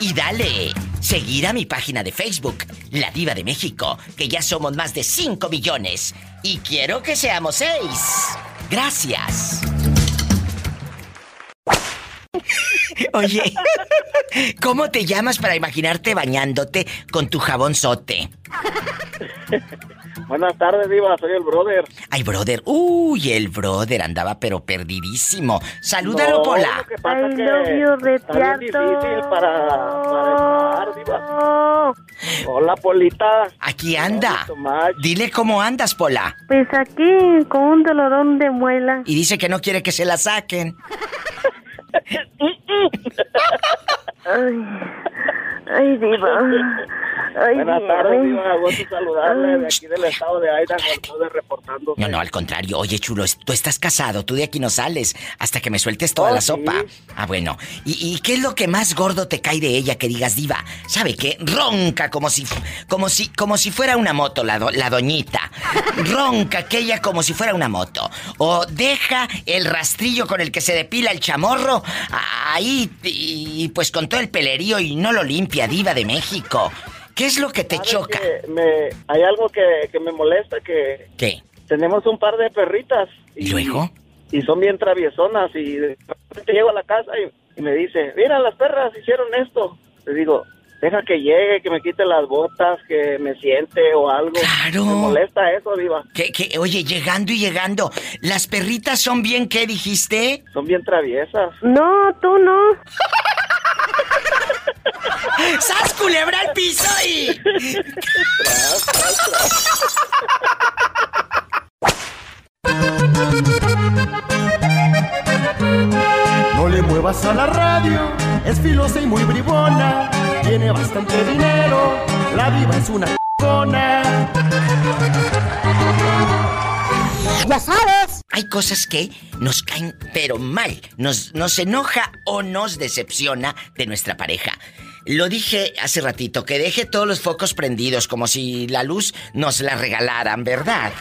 Y dale, seguir a mi página de Facebook, La Diva de México, que ya somos más de 5 millones. Y quiero que seamos 6. Gracias. Oye, ¿cómo te llamas para imaginarte bañándote con tu jabón sote? Buenas tardes, Diva, soy el brother. Ay, brother. Uy, el brother andaba pero perdidísimo. Salúdalo, No, Pola. Lo que pasa I que you, está bien difícil para, para Diva. Hola, Polita. Aquí anda. Dile cómo andas, Pola. Pues aquí con un dolorón de muela. Y dice que no quiere que se la saquen. Ay, ay, diva. Buenas tardes, Diva. Gusto saludarle de aquí del estado de Idaho. Estoy reportando. No, no, al contrario. Oye, chulo, tú estás casado, tú de aquí no sales hasta que me sueltes toda Oh, la sí. sopa. Ah, bueno. ¿Y, y qué es lo que más gordo te cae de ella que digas, diva? ¿Sabe qué? Ronca como si, como si, como si fuera una moto, la, do- la doñita. Ronca aquella como si fuera una moto. O deja el rastrillo con el que se depila el chamorro ahí y, y pues con todo el pelerío y no lo limpia, diva de México. ¿Qué es lo que te ¿Sabe choca? que me, hay algo que, que me molesta, que ¿Qué? tenemos un par de perritas. ¿Y luego? Y son bien traviesonas y de repente llego a la casa y, y me dice, mira, las perras hicieron esto. Le digo, deja que llegue, que me quite las botas, que me siente o algo. Claro. Me molesta eso, Diva. Que, que, oye, llegando y llegando, ¿las perritas son bien qué dijiste? Son bien traviesas. No, tú no. ¡Sas culebra al piso y! No le muevas a la radio, es filosa y muy bribona. Tiene bastante dinero, la diva es una c***ona. Ya sabes. Hay cosas que nos caen, pero mal. Nos, nos enoja o nos decepciona de nuestra pareja. Lo dije hace ratito, que deje todos los focos prendidos, como si la luz nos la regalaran, ¿verdad?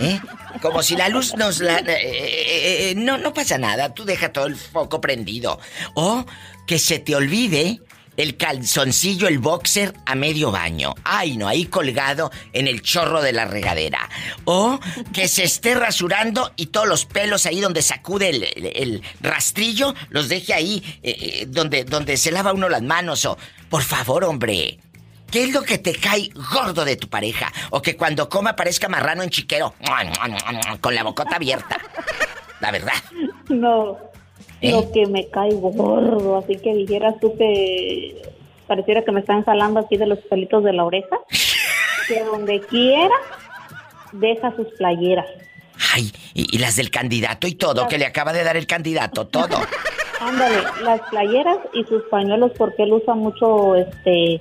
¿Eh? Como si la luz nos la... eh, eh, eh, no, no pasa nada, tú deja todo el foco prendido. O que se te olvide el calzoncillo, el boxer a medio baño. Ay, no, ahí colgado en el chorro de la regadera. O que se esté rasurando y todos los pelos ahí donde sacude el, rastrillo, los deje ahí eh, eh, donde, donde se lava uno las manos. O, por favor, hombre. ¿Qué es lo que te cae gordo de tu pareja? O que cuando coma parezca marrano en chiquero, con la bocota abierta. La verdad. No, ¿Eh? lo que me cae gordo, así que dijeras tú que pareciera que me están jalando aquí de los pelitos de la oreja, que donde quiera deja sus playeras. Ay, y, y las del candidato y todo, que le acaba de dar el candidato, todo. Ándale, las playeras y sus pañuelos porque él usa mucho este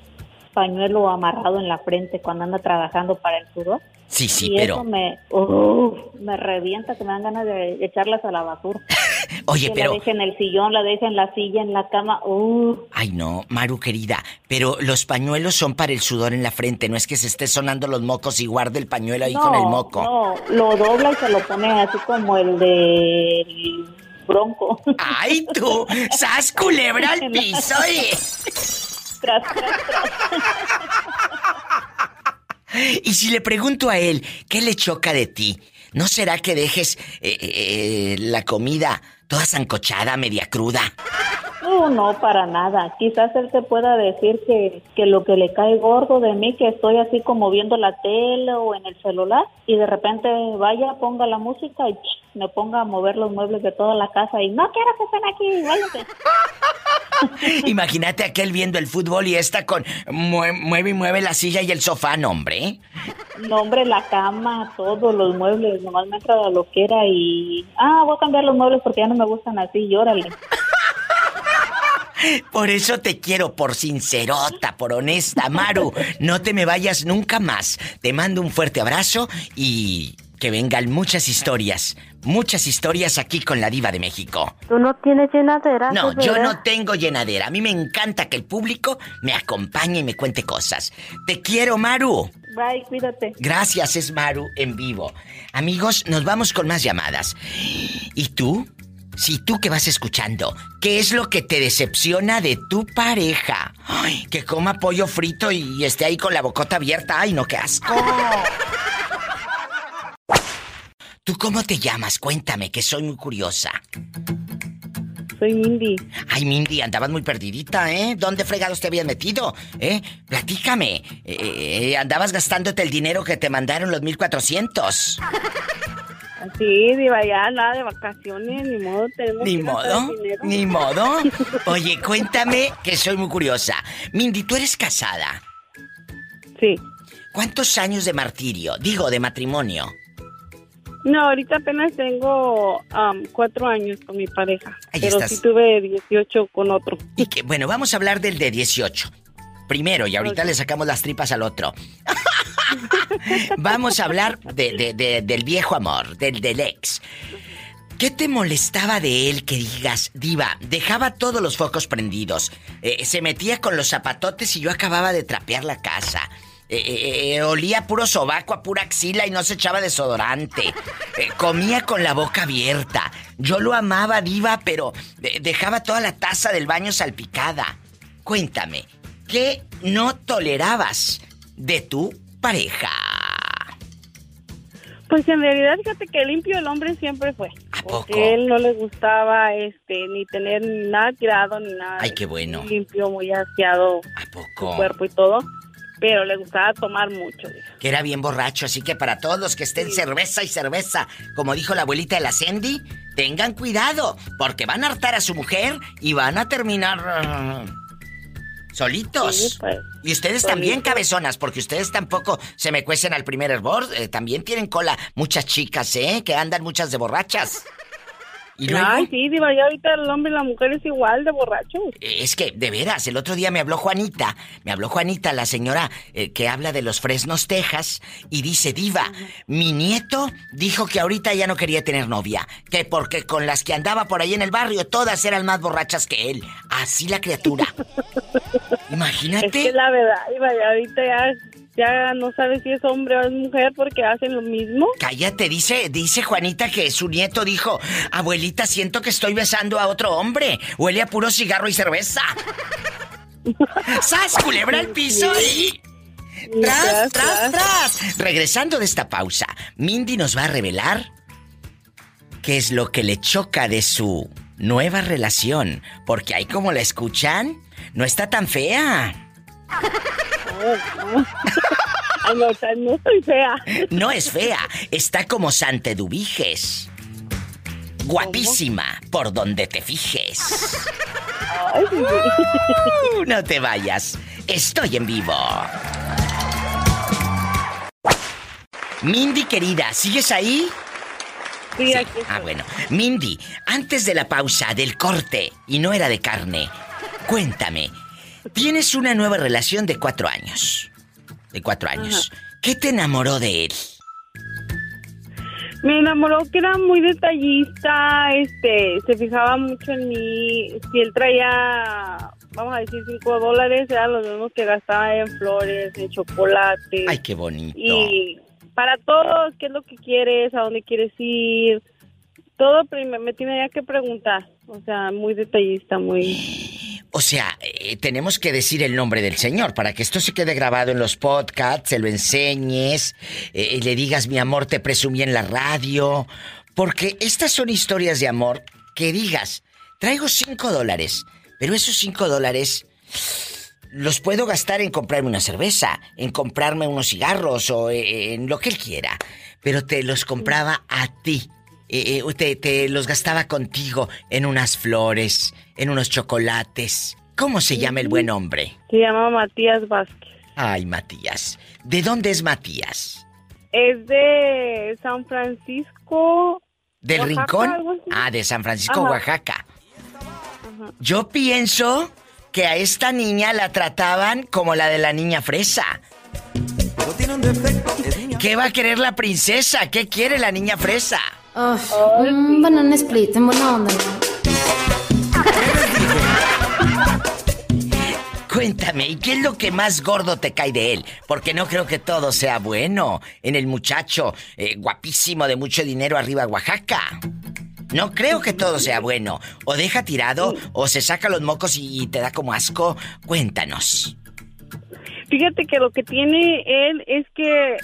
pañuelo amarrado en la frente cuando anda trabajando para el sudor. Sí, sí, y pero. eso me, uf, me revienta que me dan ganas de echarlas a la basura. Oye, que pero. la deje en el sillón, la deje en la silla, en la cama. uf. Ay, no, Maru querida, pero los pañuelos son para el sudor en la frente, no es que se esté sonando los mocos y guarde el pañuelo ahí con el moco. No, lo dobla y se lo pone así como el de bronco. ¡Ay, tú! ¡Sas culebra al piso! Tras, tras, tras. Y si le pregunto a él, ¿qué le choca de ti? ¿No será que dejes eh, eh, la comida toda zancochada, media cruda? No, no, para nada. Quizás él te pueda decir que, que lo que le cae gordo de mí, que estoy así como viendo la tele o en el celular y de repente vaya, ponga la música y ch, me ponga a mover los muebles de toda la casa y no quiero que estén aquí, váyanse. Imagínate aquel viendo el fútbol y esta con mue- mueve y mueve la silla y el sofá, no, hombre. No, hombre, la cama, todos los muebles, nomás me entra la loquera y... Ah, voy a cambiar los muebles porque ya no me gustan así, y órale. Por eso te quiero, por sincerota, por honesta, Maru. No te me vayas nunca más. Te mando un fuerte abrazo y que vengan muchas historias, muchas historias aquí con la diva de México. Tú no tienes llenadera. No, ¿de yo no tengo llenadera. A mí me encanta que el público me acompañe y me cuente cosas. Te quiero, Maru. Bye, cuídate. Gracias, es Maru en vivo. Amigos, nos vamos con más llamadas. ¿Y tú? Si tú que vas escuchando, ¿qué es lo que te decepciona de tu pareja? Ay, que coma pollo frito y esté ahí con la bocota abierta. Ay, no, qué asco. ¿Tú cómo te llamas? Cuéntame, que soy muy curiosa. Soy Mindy. Ay, Mindy, andabas muy perdidita, ¿eh? ¿Dónde fregados te habías metido? ¿Eh? Platícame. Eh, eh, andabas gastándote el dinero que te mandaron los 1400. Sí, diva, ya nada de vacaciones, ni modo, tenemos Ni que modo, ni modo. Oye, cuéntame que soy muy curiosa. Mindy, ¿tú eres casada? Sí. ¿Cuántos años de martirio? Digo, de matrimonio. No, ahorita apenas tengo am, cuatro años con mi pareja, Ahí pero estás. sí tuve 18 con otro. Y que, bueno, vamos a hablar del de 18. primero y ahorita le sacamos las tripas al otro. Vamos a hablar del viejo amor, del, del ex. ¿Qué te molestaba de él que digas, diva, dejaba todos los focos prendidos, eh, se metía con los zapatotes y yo acababa de trapear la casa? Eh, eh, olía puro sobaco a pura axila y no se echaba desodorante. comía con la boca abierta. Yo lo amaba, diva, pero dejaba toda la taza del baño salpicada. Cuéntame, ¿qué no tolerabas de tu pareja? Pues en realidad, fíjate que limpio el hombre siempre fue. ¿A porque él no le gustaba este ni tener nada tirado ni nada. Ay, qué bueno. Limpio, muy aseado. ¿A poco? Su cuerpo y todo. Pero le gustaba tomar mucho. Que era bien borracho, así que para todos los que estén cerveza y cerveza, como dijo la abuelita de la Sandy, tengan cuidado, porque van a hartar a su mujer y van a terminar Solitos. Pues, y ustedes también cabezonas, porque ustedes tampoco se me cuecen al primer hervor. Eh, también tienen cola muchas chicas, ¿eh? Que andan muchas de borrachas. Ay, sí, diva, ya ahorita el hombre y la mujer es igual de borracho. Es que, de veras, el otro día me habló Juanita, me habló Juanita, la señora eh, que habla de los Fresnos, Texas, y dice, diva, mi nieto dijo que ahorita ya no quería tener novia, que porque con las que andaba por ahí en el barrio todas eran más borrachas que él. Así la criatura. Imagínate. Es que la verdad, diva, ahorita ya ya no sabe si es hombre o es mujer porque hacen lo mismo. Cállate, dice, dice Juanita que su nieto dijo, abuelita, siento que estoy besando a otro hombre. Huele a puro cigarro y cerveza. ¡Sas, culebra al piso y... ¡Tras, tras, tras! Regresando de esta pausa, Mindy nos va a revelar qué es lo que le choca de su nueva relación. Porque ahí como la escuchan, no está tan fea. no, no soy fea. No es fea, está como Santedubiges. Guapísima, por donde te fijes. no te vayas, estoy en vivo. Mindy querida, ¿sigues ahí? Sí, Ah, bueno. Mindy, antes de la pausa del corte, y no era de carne, cuéntame, Tienes una nueva relación de cuatro años. De cuatro años. ¿Qué te enamoró de él? Me enamoró que era muy detallista, este, se fijaba mucho en mí. Si él traía, vamos a decir, cinco dólares, eran los mismos que gastaba en flores, en chocolate. Ay, qué bonito. Y para todos, ¿qué es lo que quieres? ¿A dónde quieres ir? Todo me tenía que preguntar. O sea, muy detallista, muy... O sea, eh, tenemos que decir el nombre del Señor para que esto se quede grabado en los podcasts, se lo enseñes, eh, le digas mi amor, te presumí en la radio. Porque estas son historias de amor que digas, traigo cinco dólares, pero esos cinco dólares los puedo gastar en comprarme una cerveza, en comprarme unos cigarros o eh, en lo que él quiera. Pero te los compraba a ti. Eh, te, los gastaba contigo en unas flores, en unos chocolates. ¿Cómo se llama el buen hombre? Se llama Matías Vázquez. Ay, Matías. ¿De dónde es Matías? Es de San Francisco. ¿Del Rincón? Ah, de San Francisco, Oaxaca. Yo pienso que a esta niña la trataban como la de la niña fresa. ¿Qué va a querer la princesa? ¿Qué quiere la niña fresa? Oh, un banana split, en buena onda. Cuéntame, ¿y qué es lo que más gordo te cae de él? Porque no creo que todo sea bueno en el muchacho eh, guapísimo de mucho dinero arriba Oaxaca. No creo que todo sea bueno. O deja tirado, o se saca los mocos y te da como asco. Cuéntanos. Fíjate que lo que tiene él es que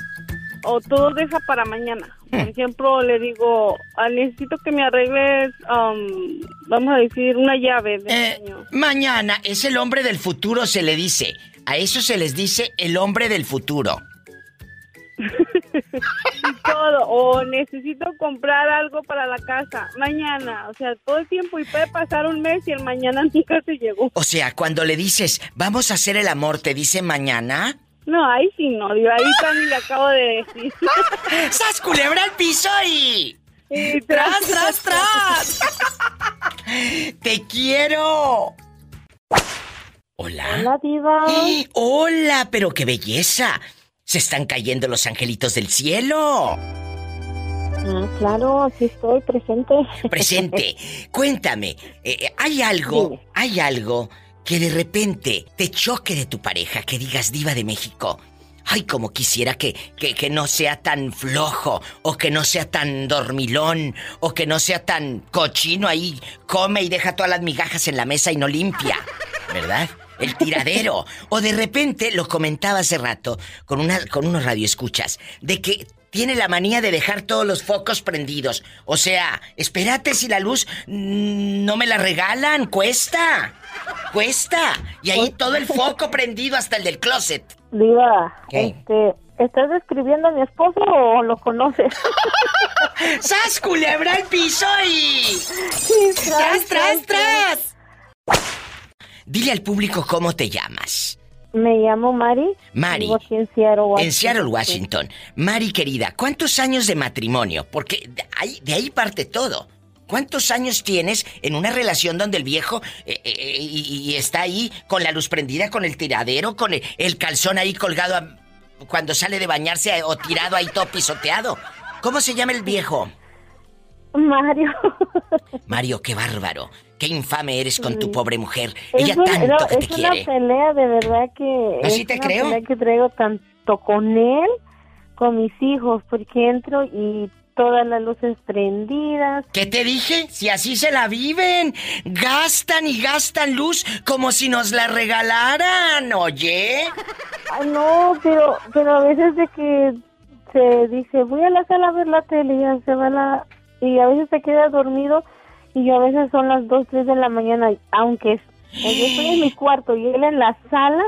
o todo deja para mañana. Por ejemplo, le digo, ah, necesito que me arregles, um, vamos a decir, una llave de eh, Mañana es el hombre del futuro, se le dice. A eso se les dice el hombre del futuro. todo. O necesito comprar algo para la casa. Mañana. O sea, todo el tiempo. Y puede pasar un mes y el mañana nunca se llegó. O sea, cuando le dices, vamos a hacer el amor, ¿te dice mañana? No, ahí sí no, ahí también le acabo de decir. ¡Sas culebra al piso y... tras, tras, tras. ¡Te quiero! Hola. Hola, diva. ¡Eh! Hola, pero qué belleza. Se están cayendo los angelitos del cielo. Ah, claro, sí estoy presente. Presente. Cuéntame, eh, eh, ¿hay algo, hay algo que de repente te choque de tu pareja, que digas diva de México? Ay, como quisiera que, que, que no sea tan flojo, o que no sea tan dormilón, o que no sea tan cochino ahí, come y deja todas las migajas en la mesa y no limpia, ¿verdad? El tiradero. O de repente, lo comentaba hace rato con, una, con unos radioescuchas, de que tiene la manía de dejar todos los focos prendidos. O sea, espérate si la luz mm, no me la regalan, cuesta. Cuesta. Y ahí todo el foco prendido hasta el del closet. Diva, este, ¿estás describiendo a mi esposo o lo conoces? ¡Sas, culebra al piso y... ¡Tras, tras, tras! Dile al público cómo te llamas. Me llamo Mari. Mari. Vivo aquí en Seattle, Washington. En Seattle, Washington. Mari, querida, ¿cuántos años de matrimonio? Porque de ahí, de ahí parte todo. ¿Cuántos años tienes en una relación donde el viejo eh, eh, y, y está ahí con la luz prendida, con el tiradero, con el, el calzón ahí colgado a- cuando sale de bañarse eh, o tirado ahí todo pisoteado? ¿Cómo se llama el viejo? Mario. Mario, qué bárbaro. Qué infame eres con tu Sí. pobre mujer. Es Ella un- tanto no, que te es una quiere. pelea de verdad que... ¿Así es te una creo? pelea que traigo tanto con él, con mis hijos, porque entro y todas las luces prendidas. ¿Qué te dije? Si así se la viven. Gastan y gastan luz como si nos la regalaran, oye. No, pero, pero a veces de que se dice, voy a la sala a ver la tele y ya se va a la... Y a veces se queda dormido y yo a veces son las 2, 3 de la mañana, aunque es- yo estoy en mi cuarto y él en la sala,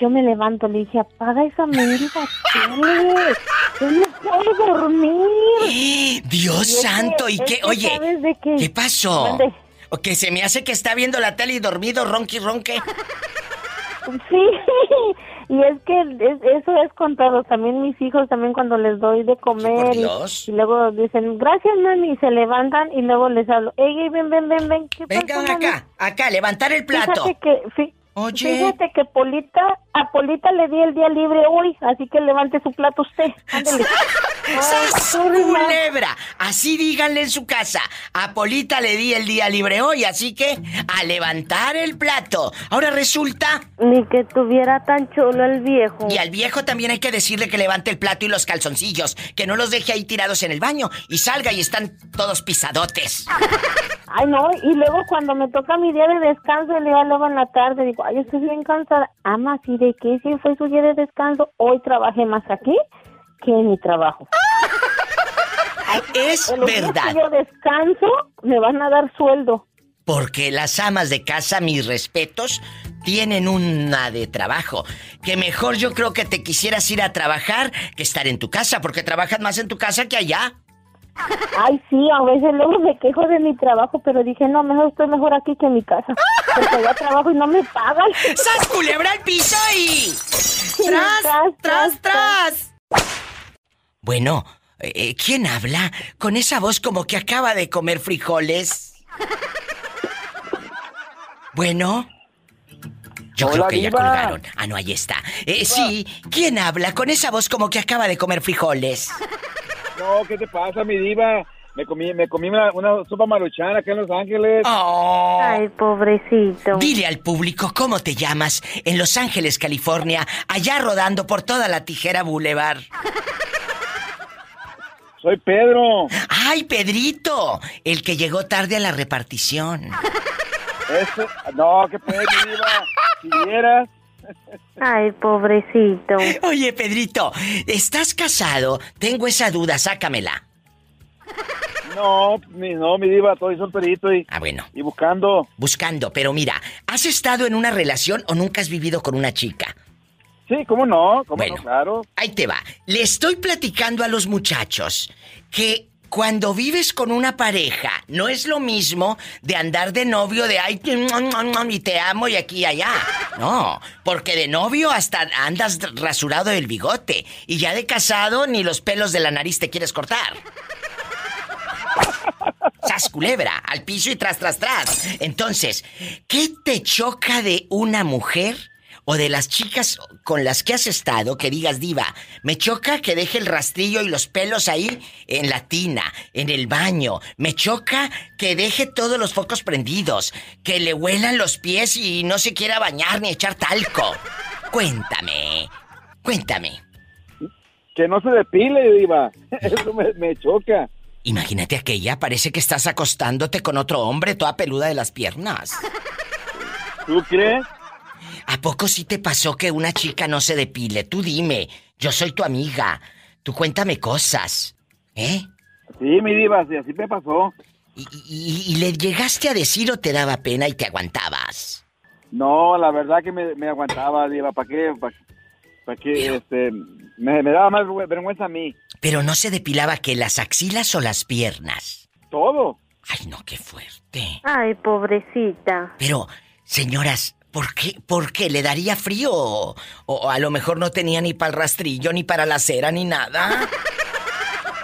yo me levanto, le dije, apaga esa mendiga tele, yo no puedo dormir. Dios Y es que- santo, ¿y qué? Oye, ¿sabes de qué? ¿qué pasó? O que se me hace que está viendo la tele y dormido, ronqui ronque. Sí, y es que es- eso es con todos, también mis hijos, también cuando les doy de comer y- Dios. y, luego dicen, gracias mami, y se levantan y luego les hablo, ey, ven, ven, ven, ven, ¿qué Vengan pasó, mami?" acá, acá, levantar el plato. Fíjate que, Oye. fíjate que Polita, a Polita le di el día libre hoy, así que levante su plato usted, ándele. ¡Sas, culebra! Así díganle en su casa. A Polita le di el día libre hoy, así que a levantar el plato. Ahora resulta... Ni que tuviera tan chulo el viejo. Y al viejo también hay que decirle que levante el plato y los calzoncillos, que no los deje ahí tirados en el baño y salga y están todos pisadotes. Ay, no, y luego cuando me toca mi día de descanso, le digo luego en la tarde, digo, ay, estoy bien cansada. Ama, ¿y de qué si fue su día de descanso? Hoy trabajé más aquí que en mi trabajo. Es días verdad. que yo descanso, me van a dar sueldo. Porque las amas de casa, mis respetos, tienen una de trabajo. Que mejor yo creo que te quisieras ir a trabajar que estar en tu casa, porque trabajas más en tu casa que allá. Ay, sí, a veces luego me quejo de mi trabajo, pero dije, no, mejor estoy mejor aquí que en mi casa. Porque allá trabajo y no me pagan. ¡Sas, culebra al piso y... ¡Tras, tras, tras! Bueno, eh, ¿quién habla con esa voz como que acaba de comer frijoles? Bueno. Yo creo que ya colgaron. Ah, no, ahí está. Eh, sí, ¿quién habla con esa voz como que acaba de comer frijoles? No, ¿qué te pasa, mi diva? Me comí, me comí una, una sopa maruchana acá en Los Ángeles. Ay, pobrecito. Dile al público cómo te llamas en Los Ángeles, California, allá rodando por toda la Tijera Boulevard. Soy Pedro. ¡Ay, Pedrito! El que llegó tarde a la repartición. Este, no, ¿qué mi diva? Si vieras. Ay, pobrecito. Oye, Pedrito, ¿estás casado? Tengo esa duda, sácamela. No, mi, no, mi diva, estoy solterito y... Ah, bueno. Y buscando. Buscando, pero mira, ¿has estado en una relación o nunca has vivido con una chica? Sí, ¿cómo no? ¿Cómo Bueno. no? Claro. Ahí te va. Le estoy platicando a los muchachos que cuando vives con una pareja no es lo mismo de andar de novio de ay y te amo y aquí y allá. No, porque de novio hasta andas rasurado del bigote y ya de casado ni los pelos de la nariz te quieres cortar. ¡Sas culebra, al piso y tras, tras, tras. Entonces, ¿qué te choca de una mujer o de las chicas con las que has estado que digas, diva, me choca que deje el rastrillo y los pelos ahí en la tina, en el baño. Me choca que deje todos los focos prendidos, que le huelan los pies y no se quiera bañar ni echar talco. Cuéntame, cuéntame. Que no se depile, diva. Eso me, me choca. Imagínate aquella, parece que estás acostándote con otro hombre toda peluda de las piernas. ¿Tú crees? ¿A poco sí te pasó que una chica no se depile? Tú dime, yo soy tu amiga. Tú cuéntame cosas. ¿Eh? Sí, mi diva, sí, así me pasó. ¿Y, y- y le llegaste a decir o te daba pena y te aguantabas? No, la verdad que me, me aguantaba, diva. ¿Para qué? ¿Para qué? Este, me, me daba más vergü- vergüenza a mí. Pero no se depilaba que las axilas o las piernas. Todo. Ay, no, qué fuerte. Ay, pobrecita. Pero, señoras, ¿por qué? ¿Por qué? ¿Le daría frío? O, o a lo mejor no tenía ni para el rastrillo, ni para la cera, ni nada.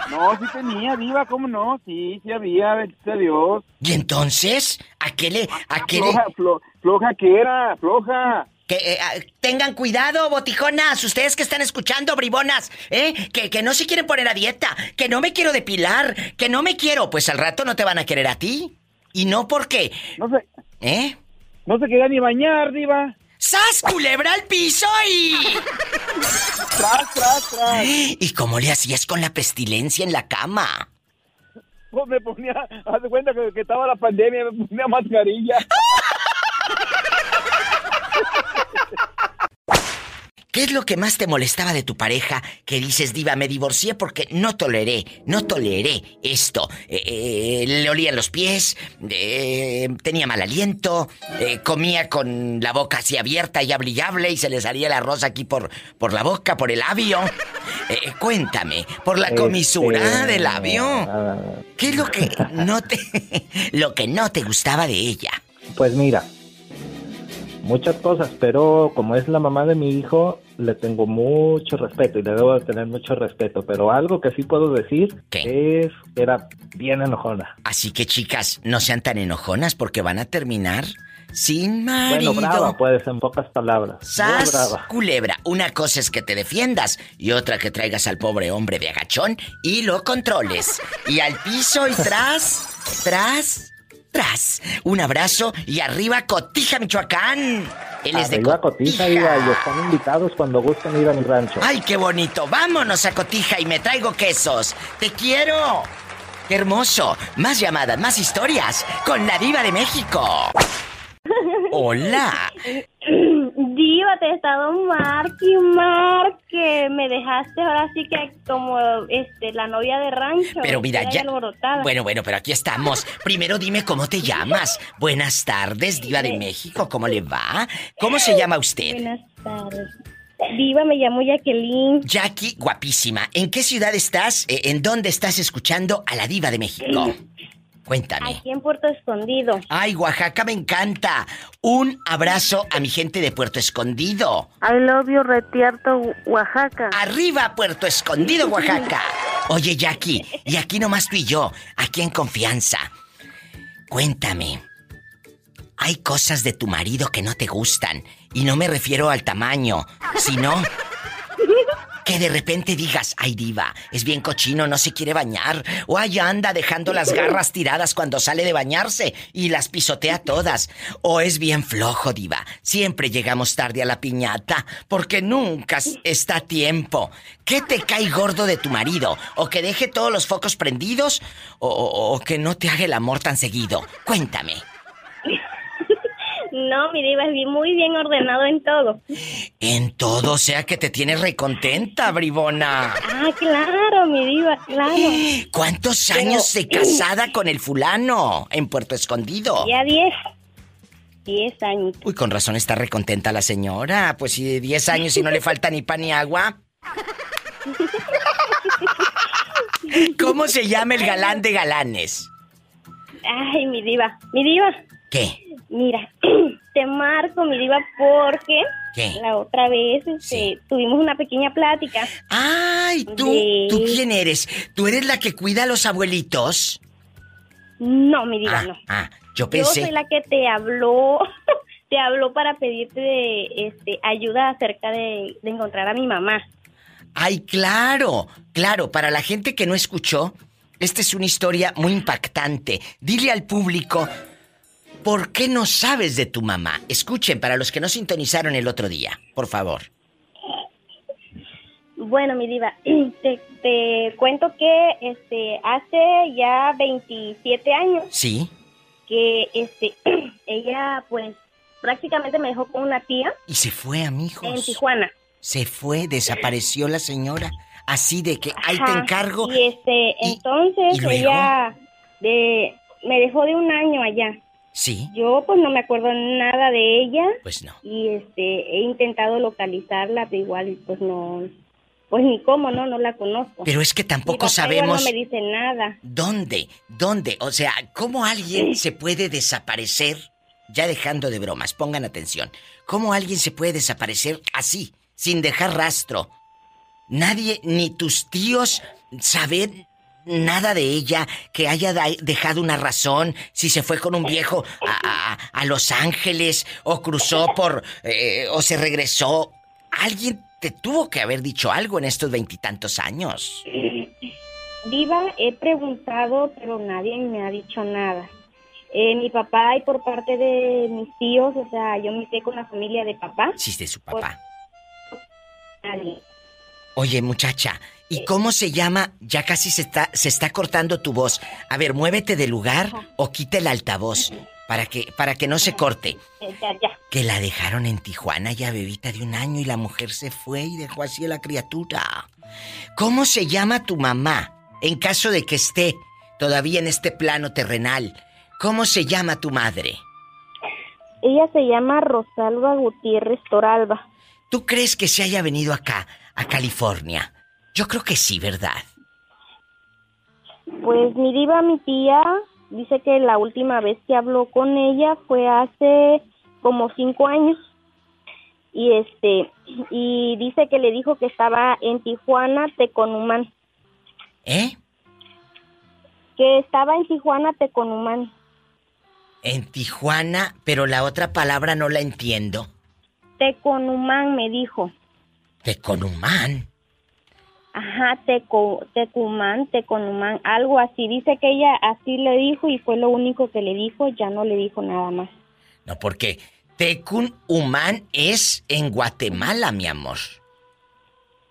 No, sí tenía, diva, ¿cómo no? Sí, sí había, bendito Dios. ¿Y entonces? ¿A qué le...? ¿A qué le...? Floja, flo- floja que era, floja. Que eh, ah, tengan cuidado, botijonas, ustedes que están escuchando, bribonas, ¿eh? Que, que no se quieren poner a dieta, que no me quiero depilar, que no me quiero, pues al rato no te van a querer a ti. Y no porque... No sé. ¿Eh? No se quería ni bañar, diva. ¡Sas, culebra al piso y... Tras, tras, tras. ¿Y cómo le hacías con la pestilencia en la cama? Pues me ponía, haz de cuenta que, que estaba la pandemia, me ponía mascarilla. ¿Qué es lo que más te molestaba de tu pareja que dices, diva, me divorcié porque no toleré, no toleré esto? Eh, eh, le olían los pies, eh, tenía mal aliento, comía con la boca así abierta y hable y se le salía el arroz aquí por, por la boca, por el labio. Cuéntame, por la comisura Este, del labio. ah, ¿Qué es lo que no te, lo que no te gustaba de ella? Pues mira, muchas cosas, pero como es la mamá de mi hijo, le tengo mucho respeto y le debo de tener mucho respeto. Pero algo que sí puedo decir es que era bien enojona. Así que chicas, no sean tan enojonas porque van a terminar sin marido. Bueno, brava, puedes en pocas palabras. ¡Sas, brava. culebra! Una cosa es que te defiendas y otra que traigas al pobre hombre de agachón y lo controles. Y al piso y tras, tras, tras. Un abrazo y arriba Cotija, Michoacán. Él es de Arriba Cotija, Diva, y están invitados cuando gusten ir a mi rancho. ¡Ay, qué bonito! Vámonos a Cotija y me traigo quesos. ¡Te quiero! ¡Qué hermoso! Más llamadas, más historias con la diva de México. Hola. Diva, te he estado marque marque. Me dejaste ahora sí que como este la novia de rancho. Pero mira, ya. alborotada. Bueno, bueno, pero aquí estamos. Primero dime cómo te llamas. Buenas tardes, Diva de México. ¿Cómo le va? ¿Cómo se llama usted? Buenas tardes. Diva, me llamo Jacqueline. Jackie, guapísima. ¿En qué ciudad estás? Eh, ¿En dónde estás escuchando a la Diva de México? Cuéntame. Aquí en Puerto Escondido. Ay, Oaxaca me encanta. Un abrazo a mi gente de Puerto Escondido. I love you, Retierto, Oaxaca. Arriba, Puerto Escondido, Oaxaca. Oye, Jackie, y aquí nomás tú y yo, aquí en confianza. Cuéntame. Hay cosas de tu marido que no te gustan. Y no me refiero al tamaño, sino que de repente digas, ay diva, es bien cochino, no se quiere bañar. O ahí anda dejando las garras tiradas cuando sale de bañarse y las pisotea todas. O es bien flojo, diva. Siempre llegamos tarde a la piñata porque nunca está a tiempo. ¿Qué te cae gordo de tu marido? ¿O que deje todos los focos prendidos? ¿O, o- o que no te haga el amor tan seguido? Cuéntame. No, mi diva es muy bien ordenado en todo. En todo, o sea que te tienes recontenta, bribona. Ah, claro, mi diva, claro. ¿Cuántos Pero- años de casada con el fulano en Puerto Escondido? Ya 10. 10 años. Uy, con razón está recontenta la señora. Pues si de 10 años y no le falta ni pan ni agua. ¿Cómo se llama el galán de galanes? Ay, mi diva, mi diva. ¿Qué? Mira, te marco, mi diva, porque ¿Qué? la otra vez este, tuvimos una pequeña plática. Ay, ¿tú, De- ¿tú quién eres? ¿Tú eres la que cuida a los abuelitos? No, mi diva, ah, no. Ah, yo pensé. Yo soy la que te habló, te habló para pedirte este, ayuda acerca de, de encontrar a mi mamá. Ay, claro, claro, para la gente que no escuchó, esta es una historia muy impactante. Dile al público, ¿por qué no sabes de tu mamá? Escuchen, para los que no sintonizaron el otro día, por favor. Bueno, mi diva, te, te cuento que este hace ya 27 años. Sí. Que este ella pues prácticamente me dejó con una tía. Y se fue, amigos. En Tijuana. Se fue, desapareció la señora. Así de que ahí te encargo. Y este, entonces ella de, me dejó de un año allá. Sí. Yo pues no me acuerdo nada de ella. Pues no. Y este, he intentado localizarla, pero igual pues no, pues ni cómo, ¿no? No la conozco. Pero es que tampoco Mi papá sabemos. no me dice nada. ¿Dónde? ¿Dónde? O sea, ¿cómo alguien se puede desaparecer? Ya dejando de bromas, pongan atención. ¿Cómo alguien se puede desaparecer así, sin dejar rastro? Nadie, ni tus tíos, saben nada de ella, que haya dejado una razón, si se fue con un viejo a, a, Los Ángeles, o cruzó por, eh, o se regresó. Alguien te tuvo que haber dicho algo en estos veintitantos años. Diva, he preguntado, pero nadie me ha dicho nada. Eh, mi papá y por parte de mis tíos, o sea, yo me quedé con la familia de papá. Sí, de su papá. nadie. Oye, muchacha, ¿y cómo se llama? Ya casi se está, se está cortando tu voz. A ver, muévete del lugar o quita el altavoz para que, para que no se corte. Eh, ya, ya. Que la dejaron en Tijuana ya bebita de un año y la mujer se fue y dejó así a la criatura. ¿Cómo se llama tu mamá? En caso de que esté todavía en este plano terrenal. ¿Cómo se llama tu madre? Ella se llama Rosalba Gutiérrez Toralba. ¿Tú crees que se haya venido acá, a California? Yo creo que sí, ¿verdad? Pues mi diva, mi tía, dice que la última vez que habló con ella fue hace como cinco años. Y este, y dice que le dijo que estaba en Tijuana, Teconumán. ¿Eh? Que estaba en Tijuana, Teconumán. En Tijuana, pero la otra palabra no la entiendo. Teconumán me dijo. Teconumán. Ajá, teco, Tecumán, Teconumán, algo así. Dice que ella así le dijo y fue lo único que le dijo, ya no le dijo nada más. No, porque Tecunumán es en Guatemala, mi amor.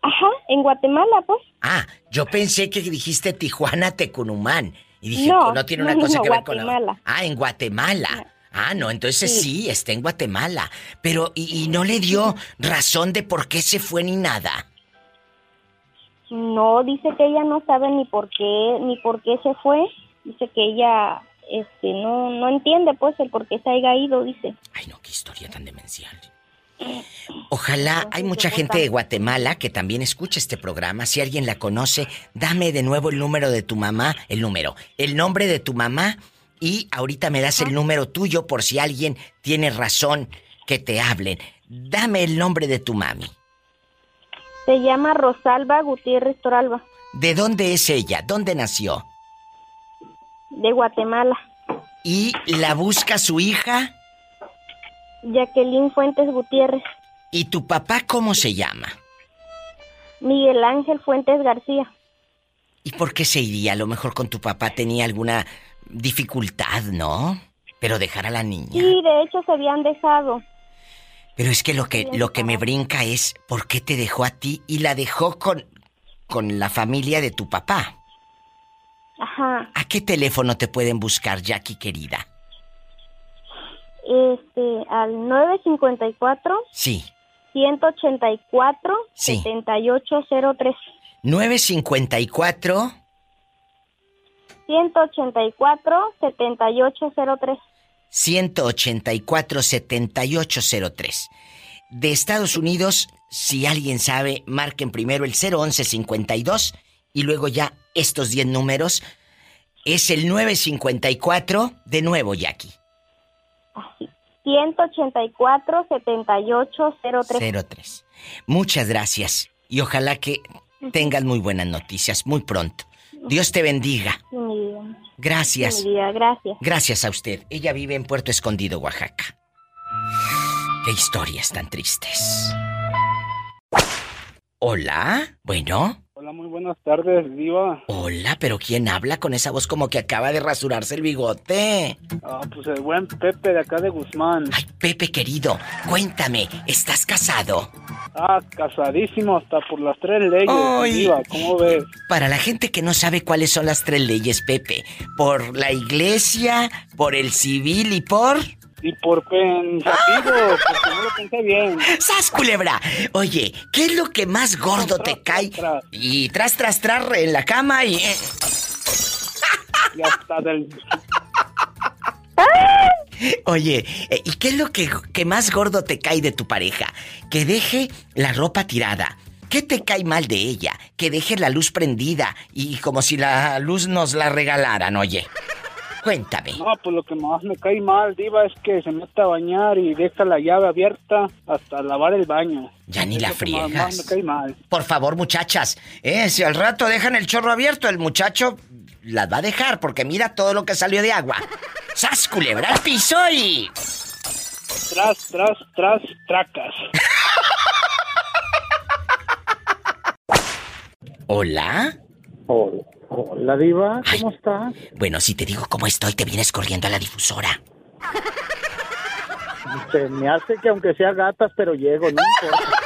Ajá, en Guatemala, pues. Ah, yo pensé que dijiste Tijuana, Tecunumán. Y dije, no, no tiene una no, cosa no, que ver con la... Ah, en Guatemala. Ah, no, entonces sí. Sí. está en Guatemala. Pero, y, y no le dio razón de por qué se fue ni nada? No, dice que ella no sabe ni por qué, ni por qué se fue. Dice que ella, este, no, no entiende, pues, el por qué se haya ido, dice. Ay, no, qué historia tan demencial. Ojalá hay mucha gente de Guatemala que también escucha este programa. Si alguien la conoce, dame de nuevo el número de tu mamá, el número, el nombre de tu mamá y ahorita me das el número tuyo por si alguien tiene razón que te hablen. Dame el nombre de tu mami. Se llama Rosalba Gutiérrez Toralba, ¿De dónde es ella? ¿Dónde nació? de Guatemala. ¿Y la busca su hija? Jacqueline Fuentes Gutiérrez, ¿Y tu papá cómo se llama? Miguel Ángel Fuentes García. ¿Y por qué se iría? A lo mejor con tu papá tenía alguna dificultad, ¿no? Pero dejar a la niña. Sí, de hecho se habían dejado. Pero es que lo que lo que me brinca es por qué te dejó a ti y la dejó con con la familia de tu papá. Ajá. ¿A qué teléfono te pueden buscar, Jackie querida? Este, al 954 Sí. 184 Sí. 7803. 954 184 7803. 184 7803. De Estados Unidos, si alguien sabe, marquen primero el 011 52 y luego ya estos 10 números. Es el 954 de nuevo, Jackie. 184 7803. 03. Muchas gracias y ojalá que tengas muy buenas noticias muy pronto. Dios te bendiga. Gracias. Gracias. Gracias a usted. Ella vive en Puerto Escondido, Oaxaca. Qué historias tan tristes. Hola, bueno. Hola, muy buenas tardes, Diva. Hola, pero ¿quién habla con esa voz como que acaba de rasurarse el bigote? Ah, pues el buen Pepe de acá de Guzmán. Ay, Pepe querido, cuéntame, ¿estás casado? Ah, casadísimo hasta por las tres leyes, Ay. Diva, ¿cómo ves? Para la gente que no sabe cuáles son las tres leyes, Pepe, por la iglesia, por el civil y por... Y por pensativo, porque no lo pensé bien. ¡Sas, culebra! Oye, ¿qué es lo que más gordo te cae? Y tras, tras, tras en la cama y... eh, Y hasta del... Oye, eh, ¿y qué es lo que, que más gordo te cae de tu pareja? Que deje la ropa tirada. ¿Qué te cae mal de ella? Que deje la luz prendida y como si la luz nos la regalaran, oye. Cuéntame. No, pues lo que más me cae mal, Diva, es que se mete a bañar y deja la llave abierta hasta lavar el baño. Ya ni Es la lo que más- friegas. más me cae mal. Por favor, muchachas, eh, si al rato dejan el chorro abierto, el muchacho las va a dejar porque mira todo lo que salió de agua. ¡Sas, culebra al piso y... Tras, tras, tras, tracas. ¿Hola? Hola, Diva, ¿cómo estás? Bueno, si te digo cómo estoy, te vienes corriendo a la difusora. Se me hace que aunque sea gatas, pero llego, no importa.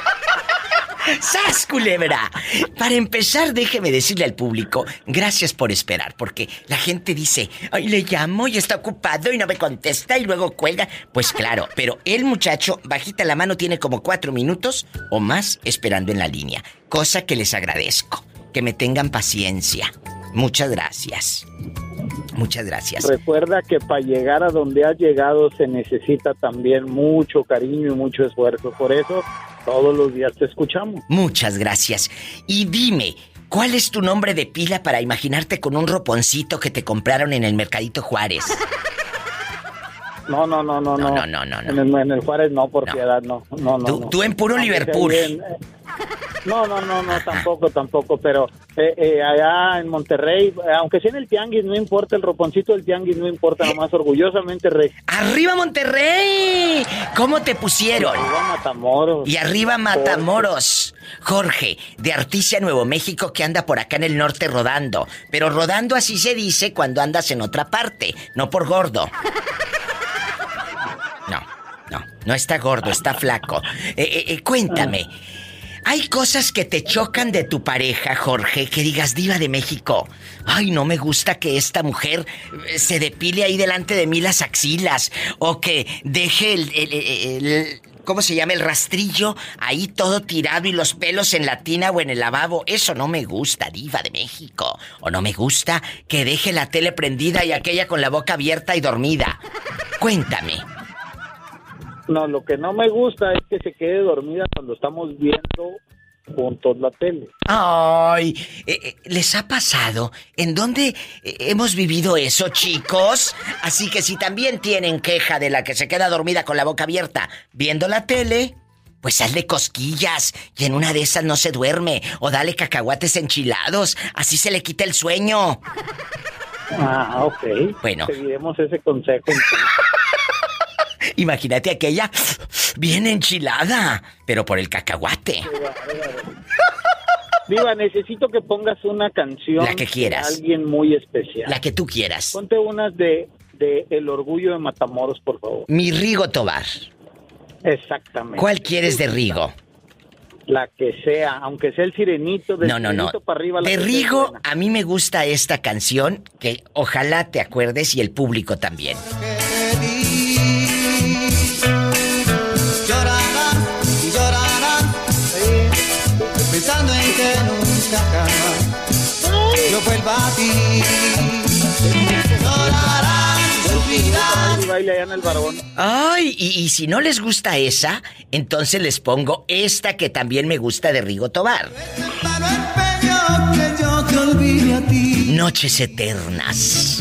¡Sas, culebra! Para empezar, déjeme decirle al público, gracias por esperar, porque la gente dice, ay, le llamo y está ocupado y no me contesta y luego cuelga. Pues claro, pero el muchacho, bajita la mano, tiene como cuatro minutos o más esperando en la línea, cosa que les agradezco, que me tengan paciencia. Muchas gracias. Muchas gracias. Recuerda que para llegar a donde has llegado se necesita también mucho cariño y mucho esfuerzo. Por eso todos los días te escuchamos. Muchas gracias. Y dime, ¿cuál es tu nombre de pila para imaginarte con un roponcito que te compraron en el Mercadito Juárez? No, no, no, no, no. no, no, no, En el, en el Juárez no, por piedad, no, no, no. Tú- no. tú en puro Aunque Liverpool. en- eh, no, no, no, no, tampoco, tampoco, pero eh, eh, allá en Monterrey, eh, aunque sea en el Tianguis, no importa, el roponcito del Tianguis no importa, nomás orgullosamente rey. ¡Arriba Monterrey! ¿Cómo te pusieron? Arriba Matamoros. Y arriba Matamoros. Jorge, de Articia, Nuevo México, que anda por acá en el norte rodando. Pero rodando así se dice cuando andas en otra parte, no por gordo. No, no, está gordo, está flaco. Eh, eh, eh, cuéntame, ¿hay cosas que te chocan de tu pareja, Jorge, que digas diva de México? Ay, no me gusta que esta mujer se depile ahí delante de mí las axilas o que deje el- el- ¿cómo se llama? El rastrillo ahí todo tirado y los pelos en la tina o en el lavabo. Eso no me gusta, diva de México. O no me gusta que deje la tele prendida y aquella con la boca abierta y dormida. Cuéntame. No, lo que no me gusta es que se quede dormida cuando estamos viendo juntos la tele. Ay, eh, eh, ¿les ha pasado? ¿En dónde eh, hemos vivido eso, chicos? Así que si también tienen queja de la que se queda dormida con la boca abierta viendo la tele, pues hazle cosquillas y en una de esas no se duerme. O dale cacahuates enchilados, así se le quita el sueño. Ah, ok. Bueno. Seguiremos ese consejo. entonces. Imagínate aquella bien enchilada, pero por el cacahuate. Diva, necesito que pongas una canción. La que quieras. de alguien muy especial. La que tú quieras. Ponte unas de, de El Orgullo de Matamoros, por favor. Mi Rigo Tobar. Exactamente. ¿Cuál quieres de Rigo? La que sea, aunque sea el sirenito del No, no, no. para arriba. la De Rigo, a mí me gusta esta canción que ojalá te acuerdes y el público también. Llorarán que nunca jamás Yo vuelva a ti y baile allá en el. Ay, y, y si no les gusta esa, entonces les pongo esta que también me gusta de Rigo Tobar. Noches Eternas.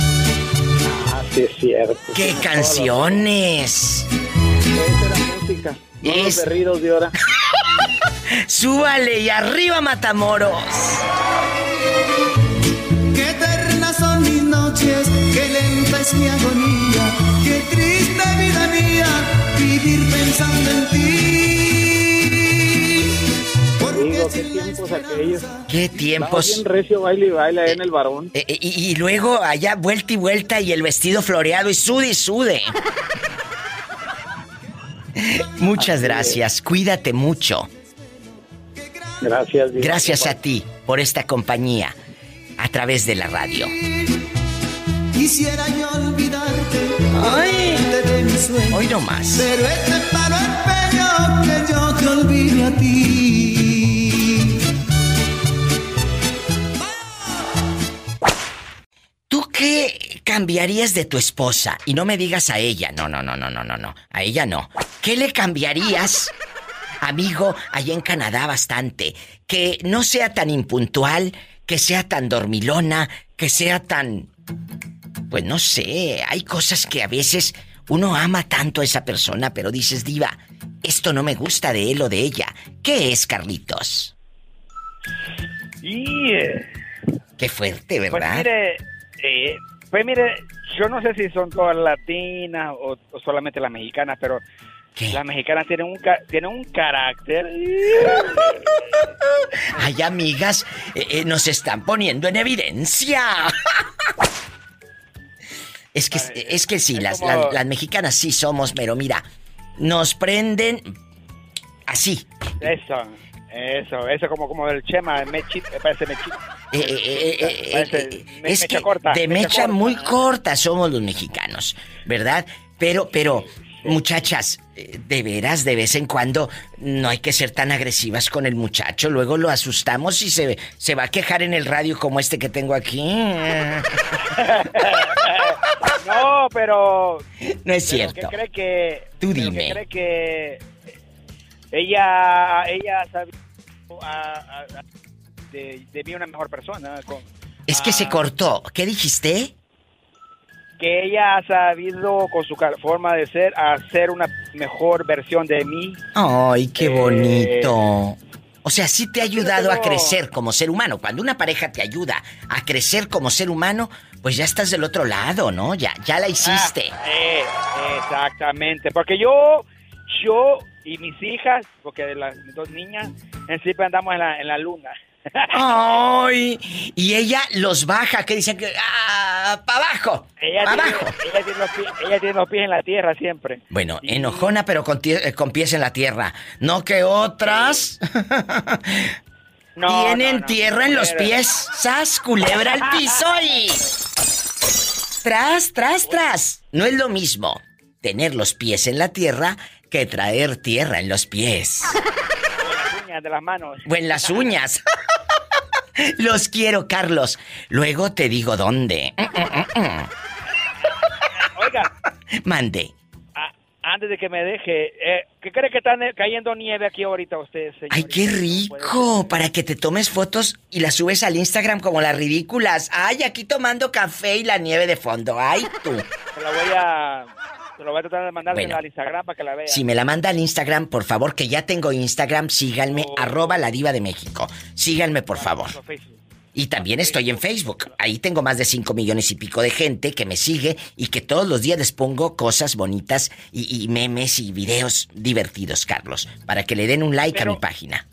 Ah, sí es cierto. ¡Qué canciones! Esa era música. No los Es- berridos de ahora. ¡Súbale y arriba Matamoros! Que noches, qué lenta es mi agonía, qué triste vida mía, vivir pensando en ti. Digo, qué tiempos aquellos. ¿Qué tiempos? Bien recio baile y baile ahí en el varón. Eh, eh, y, y luego allá vuelta y vuelta y el vestido floreado y sude y sude. Muchas gracias, cuídate mucho. Gracias. Diva. Gracias a ti por esta compañía a través de la radio. Quisiera yo olvidarte, Ay. de mi sueño. Hoy no más. Pero este palo empeño que yo te olvide a ti. ¿Tú qué cambiarías de tu esposa? Y no me digas a ella. No, no, no, no, no, no, no. A ella no. ¿Qué le cambiarías, amigo, allá en Canadá bastante? Que no sea tan impuntual, que sea tan dormilona, que sea tan... Pues no sé, hay cosas que a veces uno ama tanto a esa persona, pero dices, diva, esto no me gusta de él o de ella. ¿Qué es, Carlitos? Y, eh, Qué fuerte, pues ¿verdad? mire, eh, pues mire, yo no sé si son todas latinas o, o solamente las mexicanas, pero las mexicanas tienen un, tienen un carácter. Ay, amigas, eh, eh, nos están poniendo en evidencia. es que, es que sí, las, como- las- las mexicanas sí somos, pero mira, nos prenden así. Eso, eso, eso como, como el Chema, Mechit, me parece Mechit. Eh, eh, eh, eh, eh, me- es mecha que corta, de mecha mecha corta. muy corta somos los mexicanos, ¿verdad? Pero, pero, muchachas, de veras, de vez en cuando no hay que ser tan agresivas con el muchacho. Luego lo asustamos y se, se va a quejar en el radio como este que tengo aquí. No, pero... No es cierto. ¿Qué cree que... Tú dime. ¿Qué cree que... Ella, ella sabe a- a- a- de, de mí una mejor persona. con- Es que se cortó. ¿Qué dijiste? Que ella ha sabido con su forma de ser hacer una mejor versión de mí. Ay, qué Eh, bonito. O sea, sí te ha ayudado a crecer como ser humano. Cuando una pareja te ayuda a crecer como ser humano, pues ya estás del otro lado, ¿no? Ya, ya la hiciste. Eh, exactamente, porque yo, yo y mis hijas, porque las dos niñas, en siempre andamos en la, en la luna. Ay, y ella los baja, que dicen que ah, para abajo, Ella para tiene, abajo. ella, tiene los pies, ella tiene los pies en la tierra siempre. Bueno, enojona pero con, eh, con pies en la tierra. No que otras No, tienen no, no, tierra en los pies. ¡Sas, culebra al piso y... Tras, tras, tras. No es lo mismo tener los pies en la tierra que traer tierra en los pies. Uñas de las manos. O en las uñas. Los quiero, Carlos. Luego te digo dónde. Oiga, Mande. a- antes de que me deje, eh, ¿qué cree que está cayendo nieve aquí ahorita usted, señor? Ay, qué rico. Para que te tomes fotos y las subes al Instagram como las ridículas. Ay, aquí tomando café y la nieve de fondo. Ay, tú. Se la voy a... Se lo voy a tratar de mandar Bueno. al Instagram para que la vea. Si me la manda al Instagram, por favor, que ya tengo Instagram, síganme, arroba la diva de México. Síganme, por favor. Y también estoy en Facebook. Ahí tengo más de 5 millones y pico de gente que me sigue y que todos los días les pongo cosas bonitas y, y memes y videos divertidos, Carlos, para que le den un like a mi página.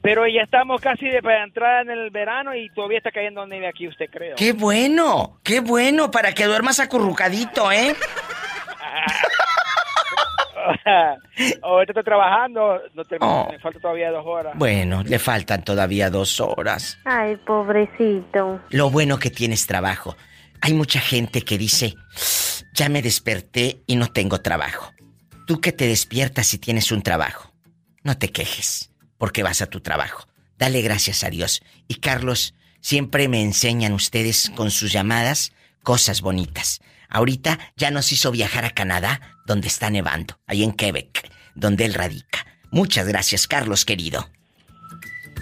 Pero ya estamos casi de para entrar en el verano y todavía está cayendo nieve aquí, usted creo. ¡Qué bueno! ¡Qué bueno! Para que duermas acurrucadito, ¿eh? Ahorita estoy trabajando, no termino, Oh. me falta todavía dos horas. Bueno, le faltan todavía dos horas. Ay, pobrecito. Lo bueno que tienes trabajo. Hay mucha gente que dice, ya me desperté y no tengo trabajo. Tú que te despiertas y tienes un trabajo, no te quejes, porque vas a tu trabajo. Dale gracias a Dios. Y Carlos, siempre me enseñan ustedes con sus llamadas cosas bonitas. Ahorita ya nos hizo viajar a Canadá, donde está nevando, ahí en Quebec, donde él radica. Muchas gracias, Carlos, querido.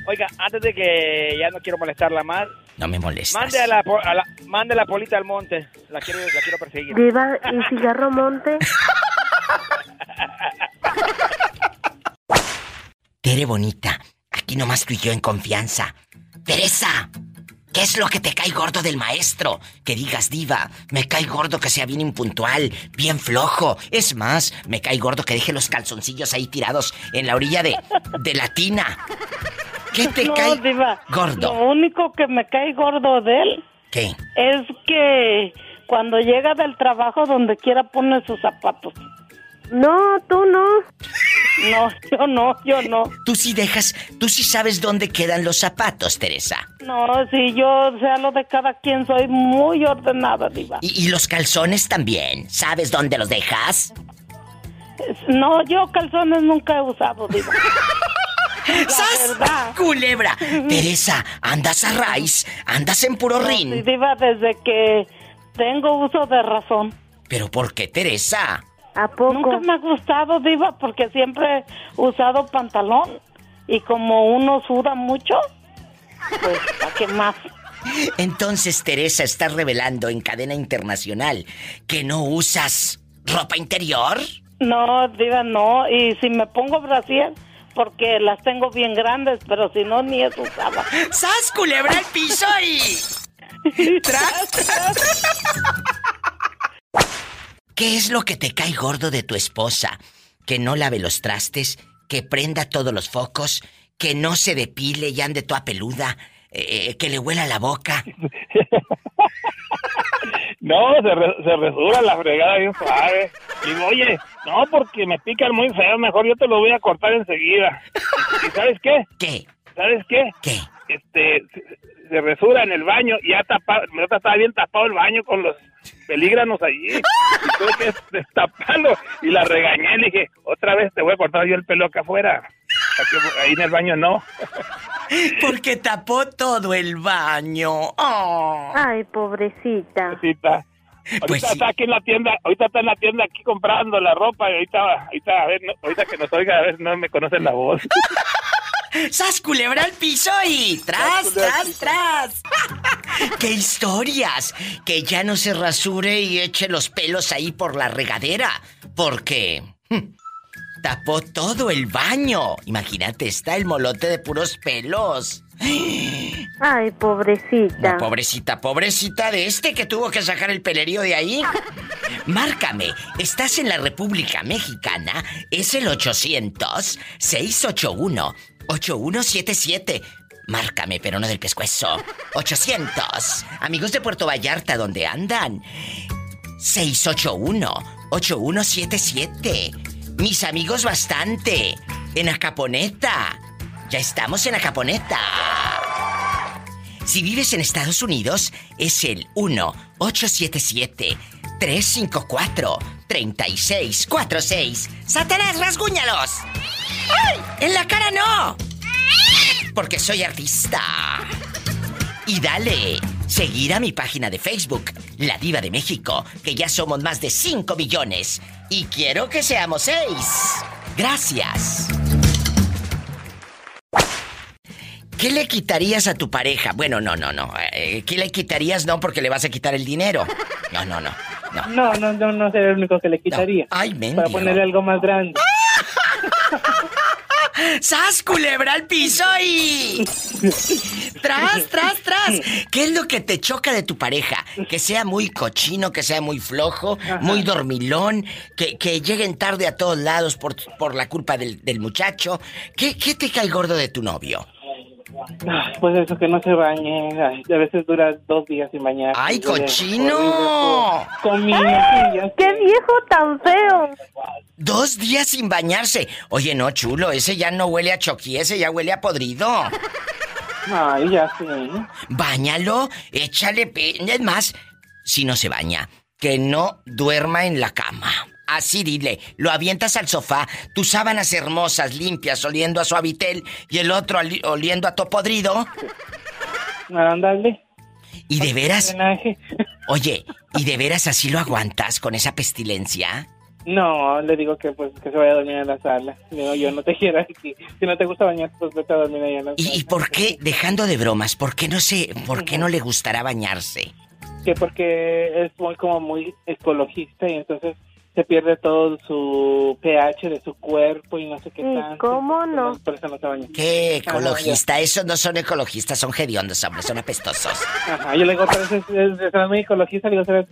Oiga, antes de que ya no quiero molestarla más, No me molestes. mande a la, po- a la- mande la polita al monte. La quiero, la quiero perseguir. Diva, ¿y cigarro monte? Tere bonita, aquí nomás tú y yo en confianza. Teresa, ¿Qué es lo que te cae gordo del maestro? Que digas, diva, me cae gordo que sea bien impuntual, bien flojo. Es más, me cae gordo que deje los calzoncillos ahí tirados en la orilla de, de la tina. ¿Qué te No, cae Diva, gordo? Lo único que me cae gordo de él ¿Qué? es que cuando llega del trabajo donde quiera pone sus zapatos. No, tú no. No, yo no, yo no. Tú sí dejas, tú sí sabes dónde quedan los zapatos, Teresa. No, si yo sea lo de cada quien, soy muy ordenada, Diva. Y, y los calzones también. ¿Sabes dónde los dejas? No, yo calzones nunca he usado, Diva. ¡Sas! ¡Culebra! Teresa, andas a raíz, andas en puro No, rin. sí, Diva, desde que tengo uso de razón. ¿Pero por qué, Teresa? ¿A poco? Nunca me ha gustado, Diva, porque siempre he usado pantalón. Y como uno suda mucho, pues, ¿para qué más? Entonces Teresa está revelando en cadena internacional que no usas ropa interior. No, Diva, no. Y si me pongo brasier, porque las tengo bien grandes, pero si no, ni eso usaba. ¡Sas, culebra al piso y... ¡Tras, tras! ¿Qué es lo que te cae gordo de tu esposa? Que no lave los trastes, que prenda todos los focos, que no se depile y ande toda peluda, eh, que le huela la boca. No, se, re- se resura la fregada bien suave. Digo, oye, no, porque me pican muy feo, mejor yo te lo voy a cortar enseguida. ¿Y sabes qué? ¿Qué? ¿Sabes qué? ¿Qué? Este, se, resura en el baño y ya tapa, me estaba bien tapado el baño con los pelígranos allí. Y tuve que destaparlo y la regañé. Le dije, otra vez te voy a cortar yo el pelo acá afuera. Ahí en el baño no. Porque tapó todo el baño. Oh. Ay, pobrecita. Ahorita, ahorita Pues sí. está aquí en la tienda, ahorita está en la tienda aquí comprando la ropa y ahorita, ahorita, a ver, no- ahorita que nos oiga, a ver, no me conocen la voz. ¡Sas culebra al piso y tras, tras, tras! ¡Qué historias! Que ya no se rasure y eche los pelos ahí por la regadera. Porque hm, tapó todo el baño. Imagínate, está el molote de puros pelos. Ay, pobrecita. No, pobrecita, pobrecita de este que tuvo que sacar el pelerío de ahí. Márcame, estás en la República Mexicana, es el 800-681-8177. Márcame, pero no del pescuezo. 800. Amigos de Puerto Vallarta, ¿dónde andan? 681-8177. Mis amigos bastante. En Acaponeta. Ya estamos en Acaponeta. Si vives en Estados Unidos, es el 1-877-354-3646. ¡Satanás, rasguñalos! ¡Ay! ¡En la cara no! Porque soy artista. Y dale, seguir a mi página de Facebook, La Diva de México, que ya somos más de 5 millones. Y quiero que seamos 6. Gracias. ¿Qué le quitarías a tu pareja? Bueno, no, no, no. Eh, ¿Qué le quitarías? No, porque le vas a quitar el dinero. No, no, no. No. No, no, no, no sería el único que le quitaría. Ay, Para mendigo. ponerle algo más grande. ¡Sas, culebra al piso y... ¡Tras, tras, tras! ¿Qué es lo que te choca de tu pareja? Que sea muy cochino, que sea muy flojo, muy dormilón, que, que lleguen tarde a todos lados por, por la culpa del, del muchacho. ¿Qué, ¿Qué te cae gordo de tu novio? Pues eso, que no se bañe. Ay, a veces dura dos días sin bañar. ¡Ay, cochino! horrible, Con. ¡Qué viejo tan feo! Dos días sin bañarse. Oye, no, chulo, ese ya no huele a choqui, ese ya huele a podrido. Ay, ya sí. Báñalo, échale pe... Es más, si no se baña, que no duerma en la cama. Así dile, lo avientas al sofá, tus sábanas hermosas, limpias, oliendo a suavitel, y el otro oli- oliendo a topodrido. Ándale. Y de veras, oye, ¿y de veras así lo aguantas con esa pestilencia? No, le digo que pues que se vaya a dormir en la sala. Digo, yo no te quiero aquí. Si no te gusta bañar, pues vete a dormir ahí en la ¿Y, sala. y por qué, dejando de bromas, por qué no sé, por qué no le gustará bañarse? Que porque es muy como muy ecologista y entonces se pierde todo su pH de su cuerpo y no sé qué tanto. ¿Cómo no? Por eso no se baña. ¿Qué ecologista? Esos no son ecologistas, son hediondos, hombre, son apestosos. Ajá, yo le digo otra vez, es, es, es muy ecologista, le digo, ¿sabes?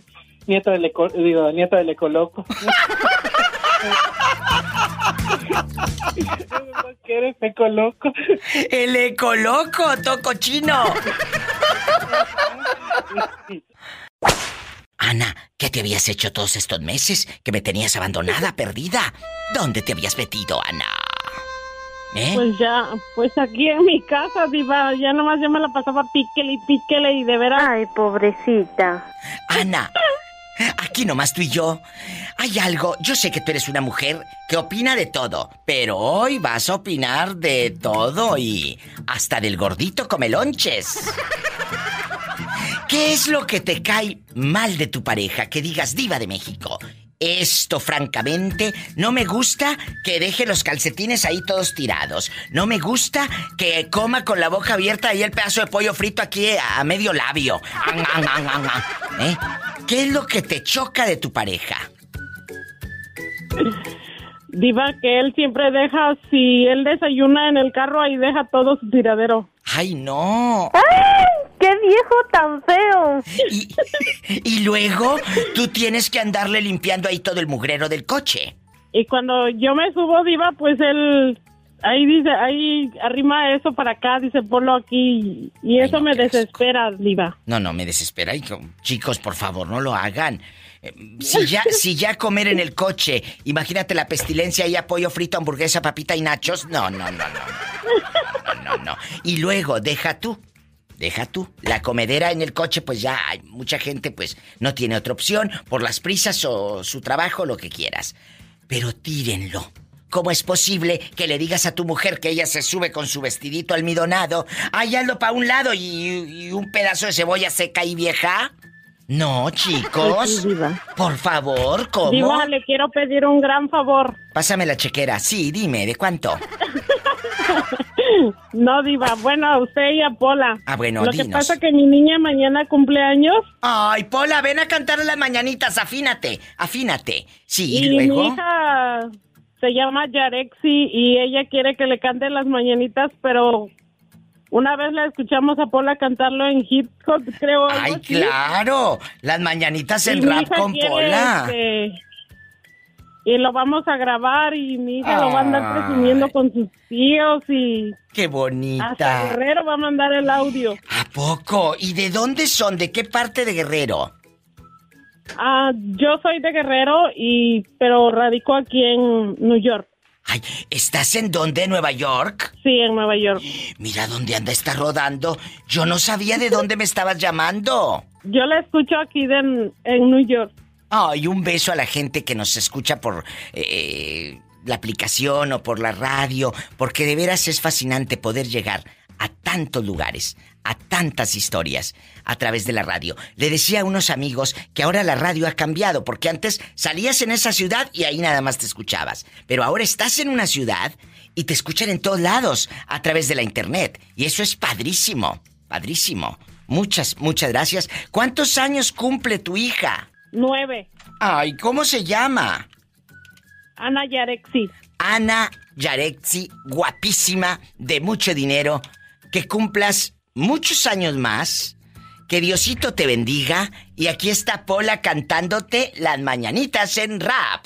Nieto del, eco, digo, nieto del ecoloco. ¿Qué eres ecoloco? El ecoloco, toco chino. Ana, ¿qué te habías hecho todos estos meses? Que me tenías abandonada, perdida. ¿Dónde te habías metido, Ana? ¿Eh? Pues ya, pues aquí en mi casa, diva, ya nomás yo me la pasaba píquele y píquele y de veras... Ay, pobrecita. Ana, aquí nomás tú y yo. Hay algo, yo sé que tú eres una mujer que opina de todo, pero hoy vas a opinar de todo y hasta del gordito come lonches. ¿Qué es lo que te cae mal de tu pareja? Que digas diva de México. Esto, francamente, no me gusta que deje los calcetines ahí todos tirados. No me gusta que coma con la boca abierta y el pedazo de pollo frito aquí a medio labio. ¿Eh? ¿Qué es lo que te choca de tu pareja? Diva, que él siempre deja, si él desayuna en el carro, ahí deja todo su tiradero. ¡Ay, no! ¡Ay! ¡Qué viejo tan feo! Y, y luego tú tienes que andarle limpiando ahí todo el mugrero del coche. Y cuando yo me subo, Diva, pues él ahí dice, ahí arrima eso para acá, dice ponlo aquí. Y eso me desespera, Diva. No, no, me desespera. Y, chicos, por favor, no lo hagan. Si ya, si ya comer en el coche, imagínate la pestilencia y pollo frito, hamburguesa, papita y nachos. No, no, no, no. No, no, no. Y luego, deja tú. Deja tú. La comedera en el coche, pues ya hay mucha gente, pues no tiene otra opción por las prisas o su trabajo, lo que quieras. Pero tírenlo. ¿Cómo es posible que le digas a tu mujer que ella se sube con su vestidito almidonado, ay, hazlo para un lado y un pedazo de cebolla seca y vieja? No, chicos. Por favor, ¿cómo? Diva, le quiero pedir un gran favor. Pásame la chequera. Sí, dime, ¿de cuánto? No, Diva, bueno, a usted y a Pola. Ah, bueno, Lo que pasa que mi niña mañana cumple años. Ay, Pola, ven a cantar las mañanitas, afínate, afínate. Sí, y y luego. mi hija se llama Yarexi y ella quiere que le cante las mañanitas, pero una vez la escuchamos a Pola cantarlo en hip hop, creo. algo Ay, así. claro. Las mañanitas en rap con quiere, Pola. este, y lo vamos a grabar y mi hija lo va a andar presumiendo con sus tíos y Qué hasta bonita. Guerrero va a mandar el audio. ¿A poco? ¿Y de dónde son? ¿De qué parte de Guerrero? Ah, yo soy de Guerrero y pero radico aquí en New York. Ay, ¿estás en dónde? ¿Nueva York? Sí, en Nueva York. Mira dónde anda está rodando. Yo no sabía de dónde me estabas llamando. Yo la escucho aquí de, en New York. Ay, un beso a la gente que nos escucha por eh, la aplicación o por la radio, porque de veras es fascinante poder llegar a tantos lugares, a tantas historias a través de la radio. Le decía a unos amigos que ahora la radio ha cambiado, porque antes salías en esa ciudad y ahí nada más te escuchabas, pero ahora estás en una ciudad y te escuchan en todos lados a través de la internet, y eso es padrísimo, padrísimo. Muchas, muchas gracias. ¿Cuántos años cumple tu hija? Nueve. Ay, ¿cómo se llama? Ana Yarexi. Ana Yarexi, guapísima, de mucho dinero. Que cumplas muchos años más. Que Diosito te bendiga. Y aquí está Pola cantándote las mañanitas en rap.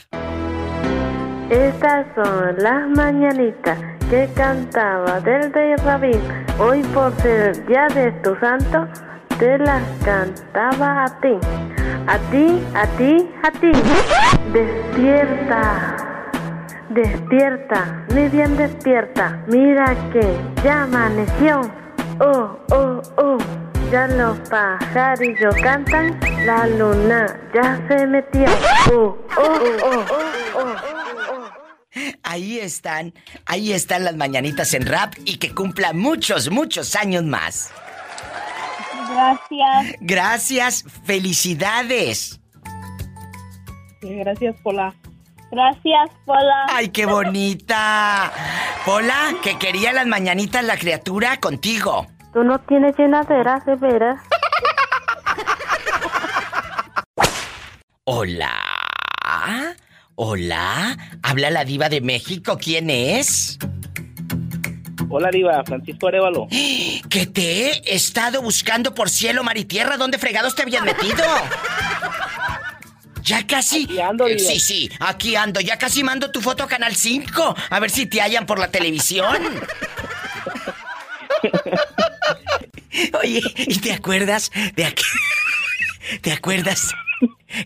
Estas son las mañanitas que cantaba del rey Rabín. Hoy por ser día de tu santo, te las cantaba a ti. A ti, a ti, a ti. Despierta. Despierta, mi bien despierta. Mira que ya amaneció. Oh, oh, oh. Ya los pajarillos cantan. La luna ya se metió. Oh, oh, oh, oh, oh. Ahí están, ahí están las mañanitas en rap y que cumpla muchos, muchos años más. Gracias. Gracias, felicidades. Gracias, Pola. Gracias, Pola. ¡Ay, qué bonita! Pola, que quería las mañanitas la criatura contigo. Tú no tienes llenadera, de veras. Hola. Hola, habla la diva de México, ¿quién es? Hola Diva, Francisco Arevalo. Que te he estado buscando por cielo, mar y tierra. ¿Dónde fregados te habían metido? Ya casi. Aquí ando, Eh, sí, sí, aquí ando. Ya casi mando tu foto a Canal 5. A ver si te hallan por la televisión. Oye, ¿y te acuerdas de aquí? ¿Te acuerdas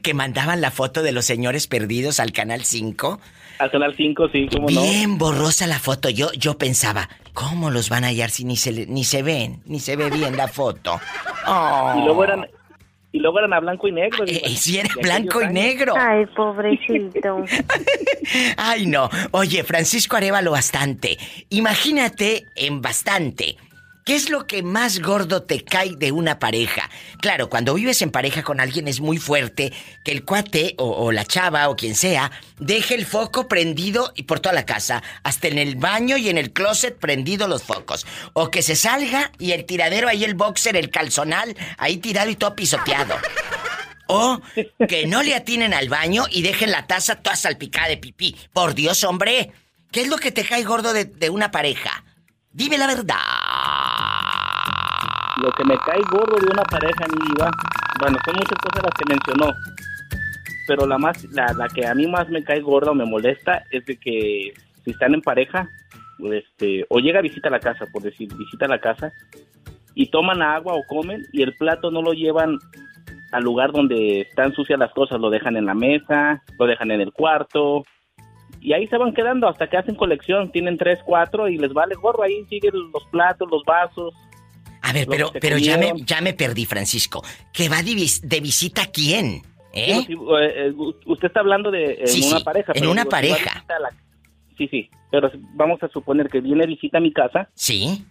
que mandaban la foto de los señores perdidos al Canal 5? Al Canal 5, sí, cómo no. Bien borrosa la foto. Yo, yo pensaba, ¿cómo los van a hallar si ni se, ni se ven? Ni se ve bien la foto. Oh. Y luego eran y luego eran a blanco y negro. Diva. Eh, sí, era blanco y años. negro. Ay, pobrecito. Ay, no. Oye, Francisco Arevalo, bastante. Imagínate en bastante. ¿Qué es lo que más gordo te cae de una pareja? Claro, cuando vives en pareja con alguien es muy fuerte que el cuate o, la chava o quien sea deje el foco prendido y por toda la casa, hasta en el baño y en el closet prendido los focos. O que se salga y el tiradero ahí, el boxer, el calzonal, ahí tirado y todo pisoteado. O que no le atinen al baño y dejen la taza toda salpicada de pipí. Por Dios, hombre. ¿Qué es lo que te cae gordo de una pareja? Dime la verdad. Lo que me cae gordo de una pareja, mi diva, bueno, son muchas cosas las que mencionó, pero la más, la, la que a mí más me cae gorda o me molesta es de que si están en pareja, este, o llega a visita a la casa, por decir, visita a la casa, y toman agua o comen y el plato no lo llevan al lugar donde están sucias las cosas, lo dejan en la mesa, lo dejan en el cuarto, y ahí se van quedando hasta que hacen colección, tienen tres, cuatro y les vale gorro, ahí siguen los platos, los vasos. A ver, pero, pero ya, me, ya me perdí, Francisco. ¿Que va de, vis- de visita a quién? ¿Eh? Sí, eh, eh, usted está hablando de en Sí, una sí, pareja. en pero una digo, pareja. la- Sí, sí, pero vamos a suponer que viene visita a mi casa. Sí.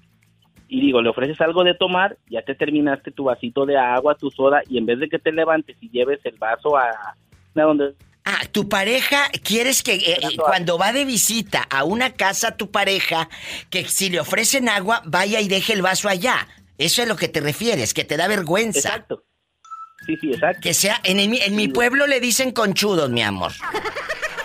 Y digo, le ofreces algo de tomar, ya te terminaste tu vasito de agua, tu soda, y en vez de que te levantes y lleves el vaso a, a donde... Ah, tu pareja, ¿quieres que eh, eh, cuando va de visita a una casa tu pareja, que si le ofrecen agua, vaya y deje el vaso allá? Eso es lo que te refieres, que te da vergüenza. Exacto. Sí, sí, exacto. Que sea, en, el mi- en mi pueblo le dicen conchudos, mi amor.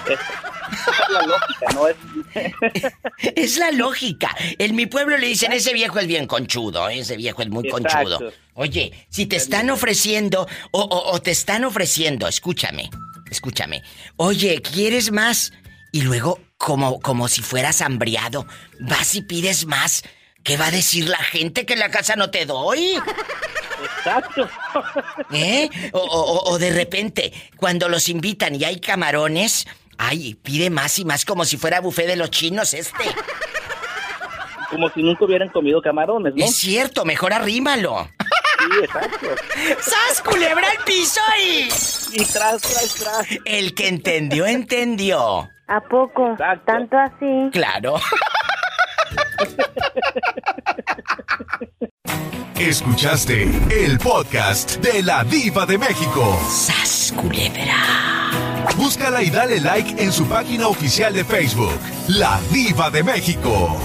Esa es la lógica, ¿no? Es... Es la lógica. En mi pueblo le dicen, ese viejo es bien conchudo, ese viejo es muy Exacto. conchudo. Oye, si te están ofreciendo, o, o- o te están ofreciendo, escúchame, escúchame. Oye, ¿quieres más? Y luego, como, como si fueras hambriado, vas y pides más. ¿Qué va a decir la gente que en la casa no te doy? Exacto. ¿Eh? O, o- o de repente, cuando los invitan y hay camarones, ay, pide más y más como si fuera buffet de los chinos este. Como si nunca hubieran comido camarones, ¿no? Es cierto, mejor arrímalo. Sí, exacto. ¡Sas, culebra al piso y... Y tras, tras, tras. El que entendió, entendió. ¿A poco? ¿Tanto así? Claro. Escuchaste el podcast de la diva de México. ¡Sas, culebra! Búscala y dale like en su página oficial de Facebook, La Diva de México.